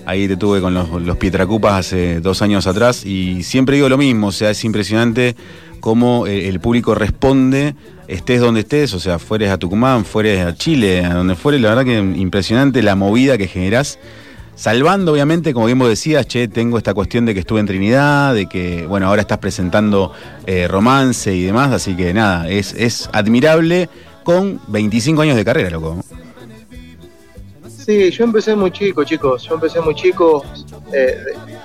Ahí te tuve con los, los Pietracupas hace dos años atrás y siempre digo lo mismo, o sea, es impresionante cómo eh, el público responde, estés donde estés, o sea, fueres a Tucumán, fueres a Chile, a donde fueres, la verdad que impresionante la movida que generás. Salvando, obviamente, como bien vos decías, che, tengo esta cuestión de que estuve en Trinidad, de que, bueno, ahora estás presentando eh, romance y demás, así que nada, es, es admirable con 25 años de carrera, loco. Sí, yo empecé muy chico, chicos. Yo empecé muy chico, eh,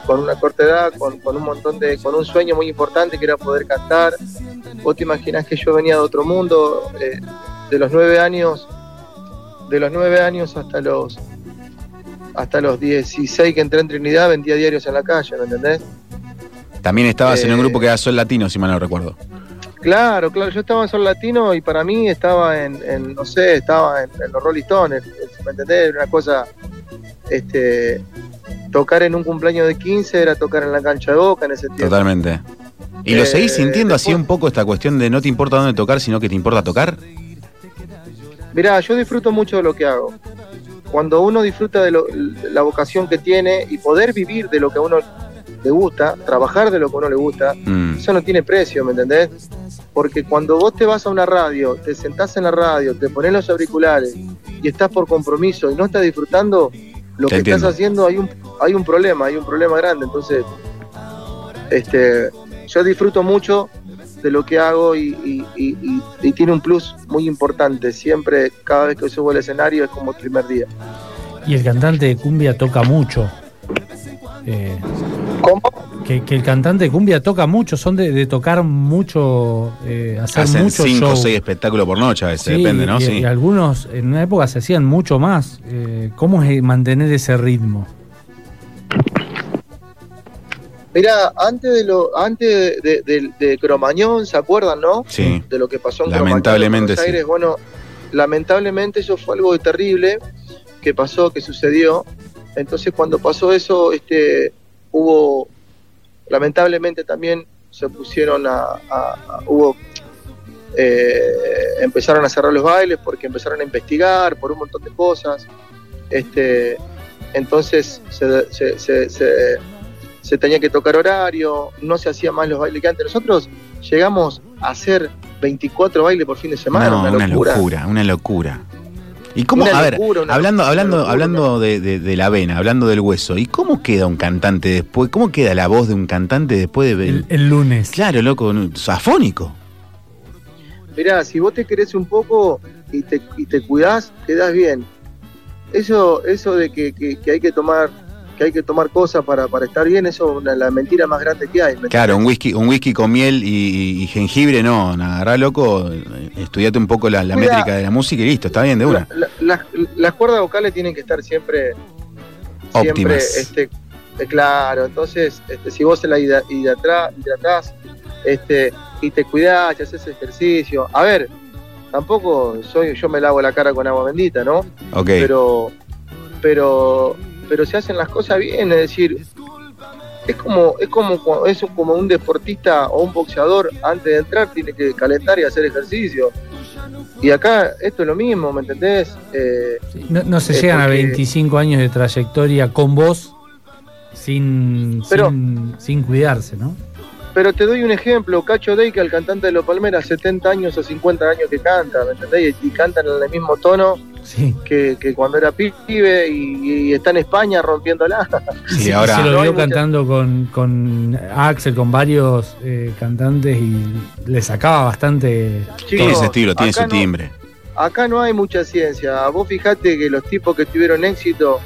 con una corta edad, con un montón de, con un sueño muy importante que era poder cantar. Vos te imaginás que yo venía de otro mundo, eh, de los nueve años, de los nueve años hasta los hasta los 16 que entré en Trinidad, vendía diarios en la calle, ¿me entendés? También estabas en un Eh, grupo que era Sol Latino, si mal no recuerdo. Claro, claro, yo estaba en Sol Latino y para mí estaba en, en, no sé, estaba en, en los Rolling Stones, ¿me entendés? Era una cosa, este, tocar en un cumpleaños de 15 era tocar en la cancha de Boca en ese tiempo. Totalmente. ¿Y lo Eh, seguís sintiendo así un poco esta cuestión de no te importa dónde tocar, sino que te importa tocar? Mirá, yo disfruto mucho de lo que hago. Cuando uno disfruta de lo- la vocación que tiene y poder vivir de lo que a uno le gusta, trabajar de lo que a uno le gusta, Mm. eso no tiene precio, ¿me entendés? Porque cuando vos te vas a una radio, te sentás en la radio, te pones los auriculares y estás por compromiso y no estás disfrutando lo Te que entiendo. estás haciendo, hay un, hay un problema, hay un problema grande. Entonces, este, yo disfruto mucho de lo que hago y, y- y- y- y tiene un plus muy importante. Siempre, cada vez que subo al escenario es como el primer día. Y el cantante de cumbia toca mucho. Eh, ¿Cómo? Que, que el cantante de cumbia toca mucho, son de, de tocar mucho, eh, hacer Hacen mucho 5 o. 6 espectáculos por noche a veces, Sí, depende, ¿no? y, Sí. y algunos en una época se hacían mucho más. Eh, ¿Cómo es mantener ese ritmo? Mira, antes de lo, antes de, de- de Cromañón, ¿se acuerdan, no? Sí. De lo que pasó en Lamentablemente, Cromañón, en Buenos sí. Aires. Bueno, lamentablemente eso fue algo terrible que pasó, que sucedió. Entonces cuando pasó eso, este, hubo, lamentablemente también se pusieron a, a- a- hubo eh, empezaron a cerrar los bailes porque empezaron a investigar por un montón de cosas. Este, entonces se, se- se- se- se tenía que tocar horario, no se hacían más los bailes que antes. Nosotros llegamos a hacer 24 bailes por fin de semana, No, una una locura. locura, una locura. ¿Y cómo, Una a ver, locura, hablando, locura, hablando, hablando de, de- de la vena, hablando del hueso, ¿y cómo queda un cantante después? ¿Cómo queda la voz de un cantante después de ver? El, el lunes. Claro, loco, afónico. Mirá, si vos te querés un poco y te, y te cuidás, quedás bien. Eso, eso de que, que- que hay que tomar que hay que tomar cosas para, para estar bien, eso es una- la mentira más grande que hay. ¿me Claro, un whisky, un whisky con miel y, jengibre, no, agarrá loco, eh, estudiate un poco la, la Mira. métrica de la música y listo, está bien, de una. La- las, las cuerdas vocales tienen que estar siempre, siempre Óptimas. este, eh, claro. Entonces, este, si vos se la hidra- hidratá- hidratás este, y te cuidás y haces ejercicio, a ver, tampoco soy yo me lavo la cara con agua bendita, ¿no? Ok. Pero, pero, pero se hacen las cosas bien, es decir, es como, es como, es como un deportista o un boxeador antes de entrar tiene que calentar y hacer ejercicio. Y acá esto es lo mismo, ¿me entendés? Eh, No, no se Eh, llegan a porque- 25 años de trayectoria con vos sin, Pero- sin, sin cuidarse, ¿no? Pero te doy un ejemplo, Cacho Deika, el cantante de Los Palmeras, 70 años o 50 años que canta, ¿me entendés? Y, cantan en el mismo tono Sí. que, que cuando era pibe y, y está en España rompiéndola. Sí, ahora- se lo vio mucha- cantando con, con Axel, con varios eh, cantantes y le sacaba bastante. Tiene ese estilo, tiene su no- timbre. Acá no hay mucha ciencia. Vos fijate que los tipos que tuvieron éxito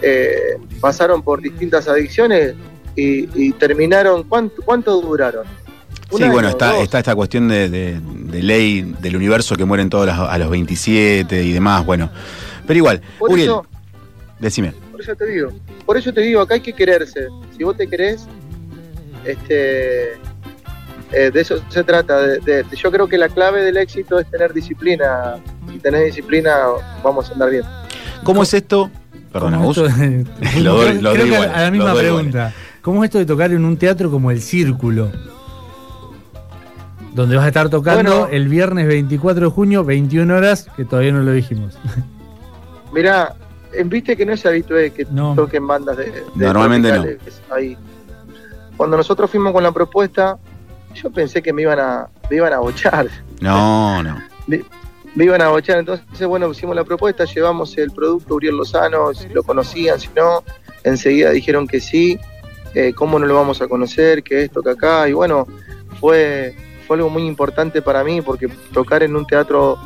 eh, pasaron por distintas adicciones y, y terminaron. ¿Cuánto, cuánto duraron? Sí, año, bueno, está, está esta cuestión de, de- de ley del universo que mueren todos las- a los 27 y demás, bueno. Pero igual, Por Uriel, eso, decime. por eso te digo. Por eso te digo, acá hay que quererse. Si vos te querés, este, eh, de eso se trata. de- de- de- yo creo que la clave del éxito es tener disciplina. Si tenés disciplina, vamos a andar bien. ¿Cómo es esto? Perdona, ¿Cómo vos. Lo doy- creo lo doy que igual, a la misma igual. ¿Cómo es esto de tocar en un teatro como el Círculo? Donde vas a estar tocando Bueno. el viernes 24 de junio, 21 horas, que todavía no lo dijimos. Mirá, eh, viste que no es habitual que No. toquen bandas de, de Normalmente no. ahí. Cuando nosotros fuimos con la propuesta, yo pensé que me iban a, me iban a bochar. No, no. Me, me iban a bochar. Entonces, bueno, hicimos la propuesta, llevamos el producto Uriel Lozano, si lo conocían, si no, enseguida dijeron que sí, eh, cómo no lo vamos a conocer, que esto, que acá, y bueno, fue, fue algo muy importante para mí, porque tocar en un teatro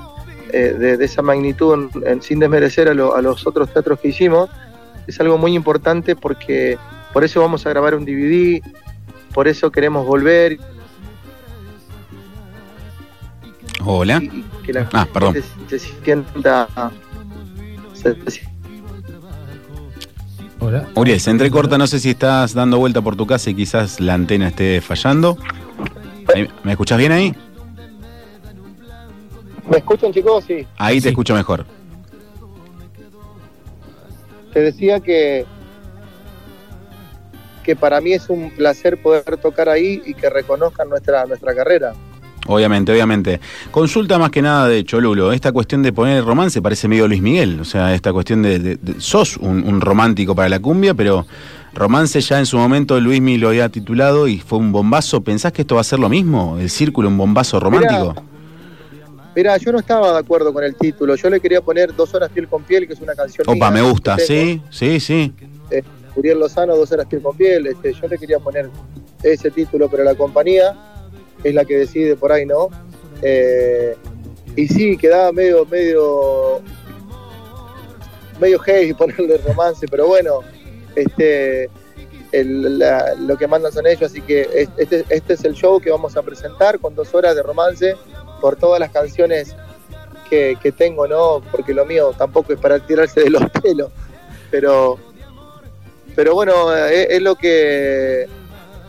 eh, de, de esa magnitud, en- sin desmerecer a, lo- a los otros teatros que hicimos, es algo muy importante porque por eso vamos a grabar un DVD, por eso queremos volver, Hola. que la Ah, perdón. se, se sienta... se- se- Hola. Uriel, se entrecorta, no sé si estás dando vuelta por tu casa y quizás la antena esté fallando. ¿Me escuchás bien ahí? ¿Me escuchan chicos? Sí. Ahí te Sí. escucho mejor. Te decía que que para mí es un placer poder tocar ahí y que reconozcan nuestra nuestra carrera. Obviamente, obviamente. Consulta más que nada de Cholulo. Esta cuestión de poner romance parece medio Luis Miguel. O sea, esta cuestión de. de- de- sos un, un romántico para la cumbia, pero romance ya en su momento Luis Miguel lo había titulado y fue un bombazo. ¿Pensás que esto va a ser lo mismo? ¿El círculo, un bombazo romántico? Mira, yo no estaba de acuerdo con el título. Yo le quería poner Dos horas piel con piel, que es una canción. Opa, mía me gusta. tengo. Sí, sí, sí. Eh, Uriel Lozano, Dos horas piel con piel. Este, yo le quería poner ese título, pero la compañía es la que decide por ahí, ¿no? Eh, y sí, quedaba medio, medio, medio heavy ponerle romance, pero bueno, este, lo que mandan son ellos, así que es- este, este es el show que vamos a presentar con dos horas de romance por todas las canciones que, que tengo, ¿no? Porque lo mío tampoco es para tirarse de los pelos, pero, pero bueno, es, es lo que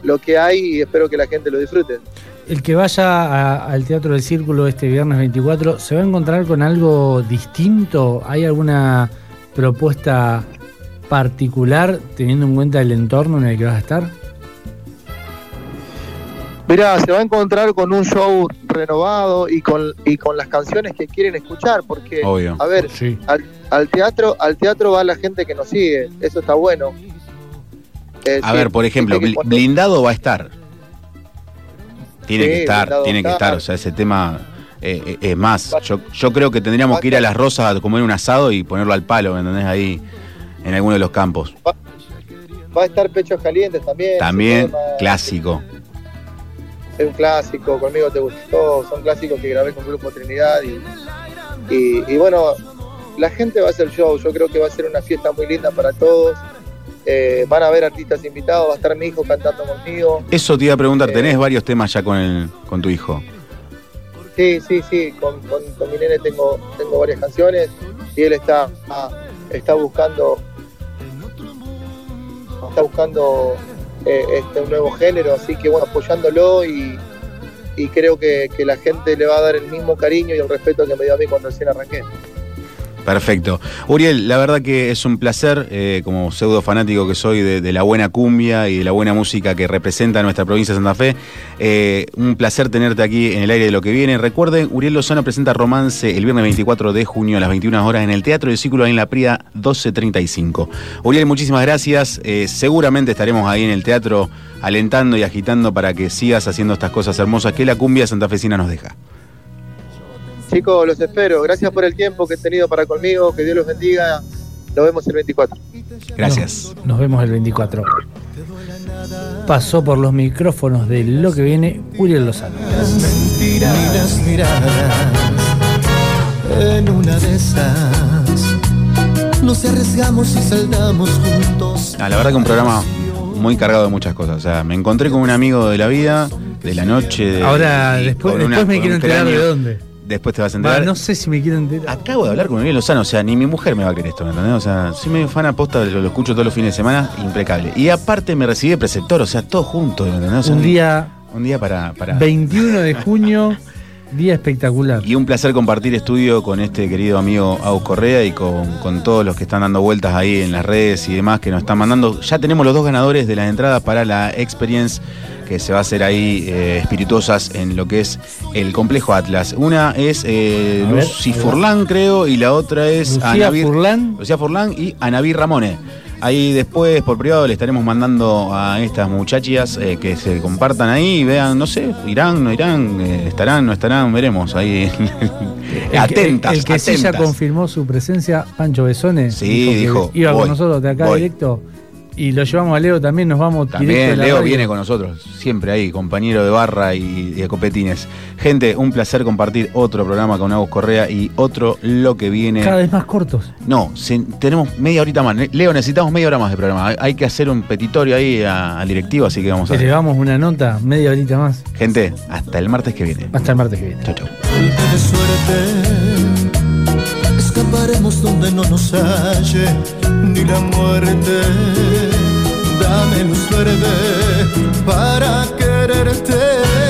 lo que hay y espero que la gente lo disfrute. El que vaya a- al Teatro del Círculo este viernes 24, ¿se va a encontrar con algo distinto? ¿Hay alguna propuesta particular teniendo en cuenta el entorno en el que vas a estar? Mirá, se va a encontrar con un show renovado y con, y con las canciones que quieren escuchar, porque, Obvio. a ver, al, al teatro al teatro va la gente que nos sigue, eso está bueno. Eh, A sí, ver, por ejemplo, blindado va a estar. Tiene Sí, que estar, tiene que estar. O sea, ese tema eh, eh, es más. Yo, yo creo que tendríamos que ir a las rosas a comer un asado y ponerlo al palo, ¿me entendés? Ahí en alguno de los campos. Va a estar Pechos Calientes también. También clásico. Es un clásico, conmigo te gustó, son clásicos que grabé con Grupo Trinidad y, y, y bueno, la gente va a hacer show, yo creo que va a ser una fiesta muy linda para todos. Eh, van a haber artistas invitados, va a estar mi hijo cantando conmigo. Eso te iba a preguntar, Eh. ¿tenés varios temas ya con, el, con tu hijo? Sí, sí, sí, con, con, con mi nene tengo, tengo varias canciones y él está, ah, está buscando está buscando eh, este, un nuevo género, así que bueno, apoyándolo y, y creo que, que la gente le va a dar el mismo cariño y el respeto que me dio a mí cuando recién arranqué. Perfecto. Uriel, la verdad que es un placer, eh, como pseudo fanático que soy de, la buena cumbia y de la buena música que representa nuestra provincia de Santa Fe. eh, un placer tenerte aquí en el aire de lo que viene. Recuerden, Uriel Lozano presenta Romance el viernes 24 de junio a las 21 horas en el Teatro del Círculo en la Prida 1235. Uriel, muchísimas gracias. Eh, seguramente estaremos ahí en el teatro alentando y agitando para que sigas haciendo estas cosas hermosas que la cumbia santafesina nos deja. Chicos, los espero. Gracias por el tiempo que han tenido para conmigo. Que Dios los bendiga. Nos vemos el 24. Gracias. Nos vemos el 24. Pasó por los micrófonos de lo que viene Uriel Lozano. mentiras ni las miradas. En una de esas nos arriesgamos y saldamos juntos. Ah, la verdad que un programa muy cargado de muchas cosas. O sea, me encontré con un amigo de la vida, de la noche. de- Ahora, después, una- después me quiero enterar de dónde. Después te vas a enterar. no sé si me quiero enterar. Acabo de hablar con Uriel Lozano, o sea, ni mi mujer me va a querer esto, ¿me entendés? O sea, soy medio fan aposta, lo, lo escucho todos los fines de semana, impecable. Y aparte me recibí de preceptor, o sea, todo junto, ¿me entendés? O sea, Un día Un día para. para 21 de junio, día espectacular. Y un placer compartir estudio con este querido amigo Agus Correa y con, con todos los que están dando vueltas ahí en las redes y demás que nos están mandando. Ya tenemos los dos ganadores de las entradas para la Experience que se va a hacer ahí eh, espirituosas en lo que es el complejo Atlas. Una es eh, Lucy. Furlan, creo, y la otra es Lucía Furlan. Lucía Furlan y Anabí Ramone. Ahí después, por privado, le estaremos mandando a estas muchachas eh, que se compartan ahí y vean, no sé, irán, no irán, eh, estarán, no estarán, veremos ahí. El que- atentas, El, que sí ya confirmó su presencia, Pancho Besone. Sí, que dijo, Iba voy, con nosotros de acá voy. directo. Y lo llevamos a Leo también, nos vamos También Leo radio. viene con nosotros, siempre ahí, compañero de barra y, y de copetines. Gente, un placer compartir otro programa con Agus Correa y otro lo que viene. Cada vez más cortos. No, se- tenemos media horita más. Leo, necesitamos media hora más de programa. Hay, hay que hacer un petitorio ahí a- al directivo, así que vamos a hacer. Elevamos una nota, media horita más. Gente, hasta el martes que viene. Hasta el martes que viene. Chau, chau. Escaparemos donde no nos halle ni la muerte. Dame luz verde para quererte.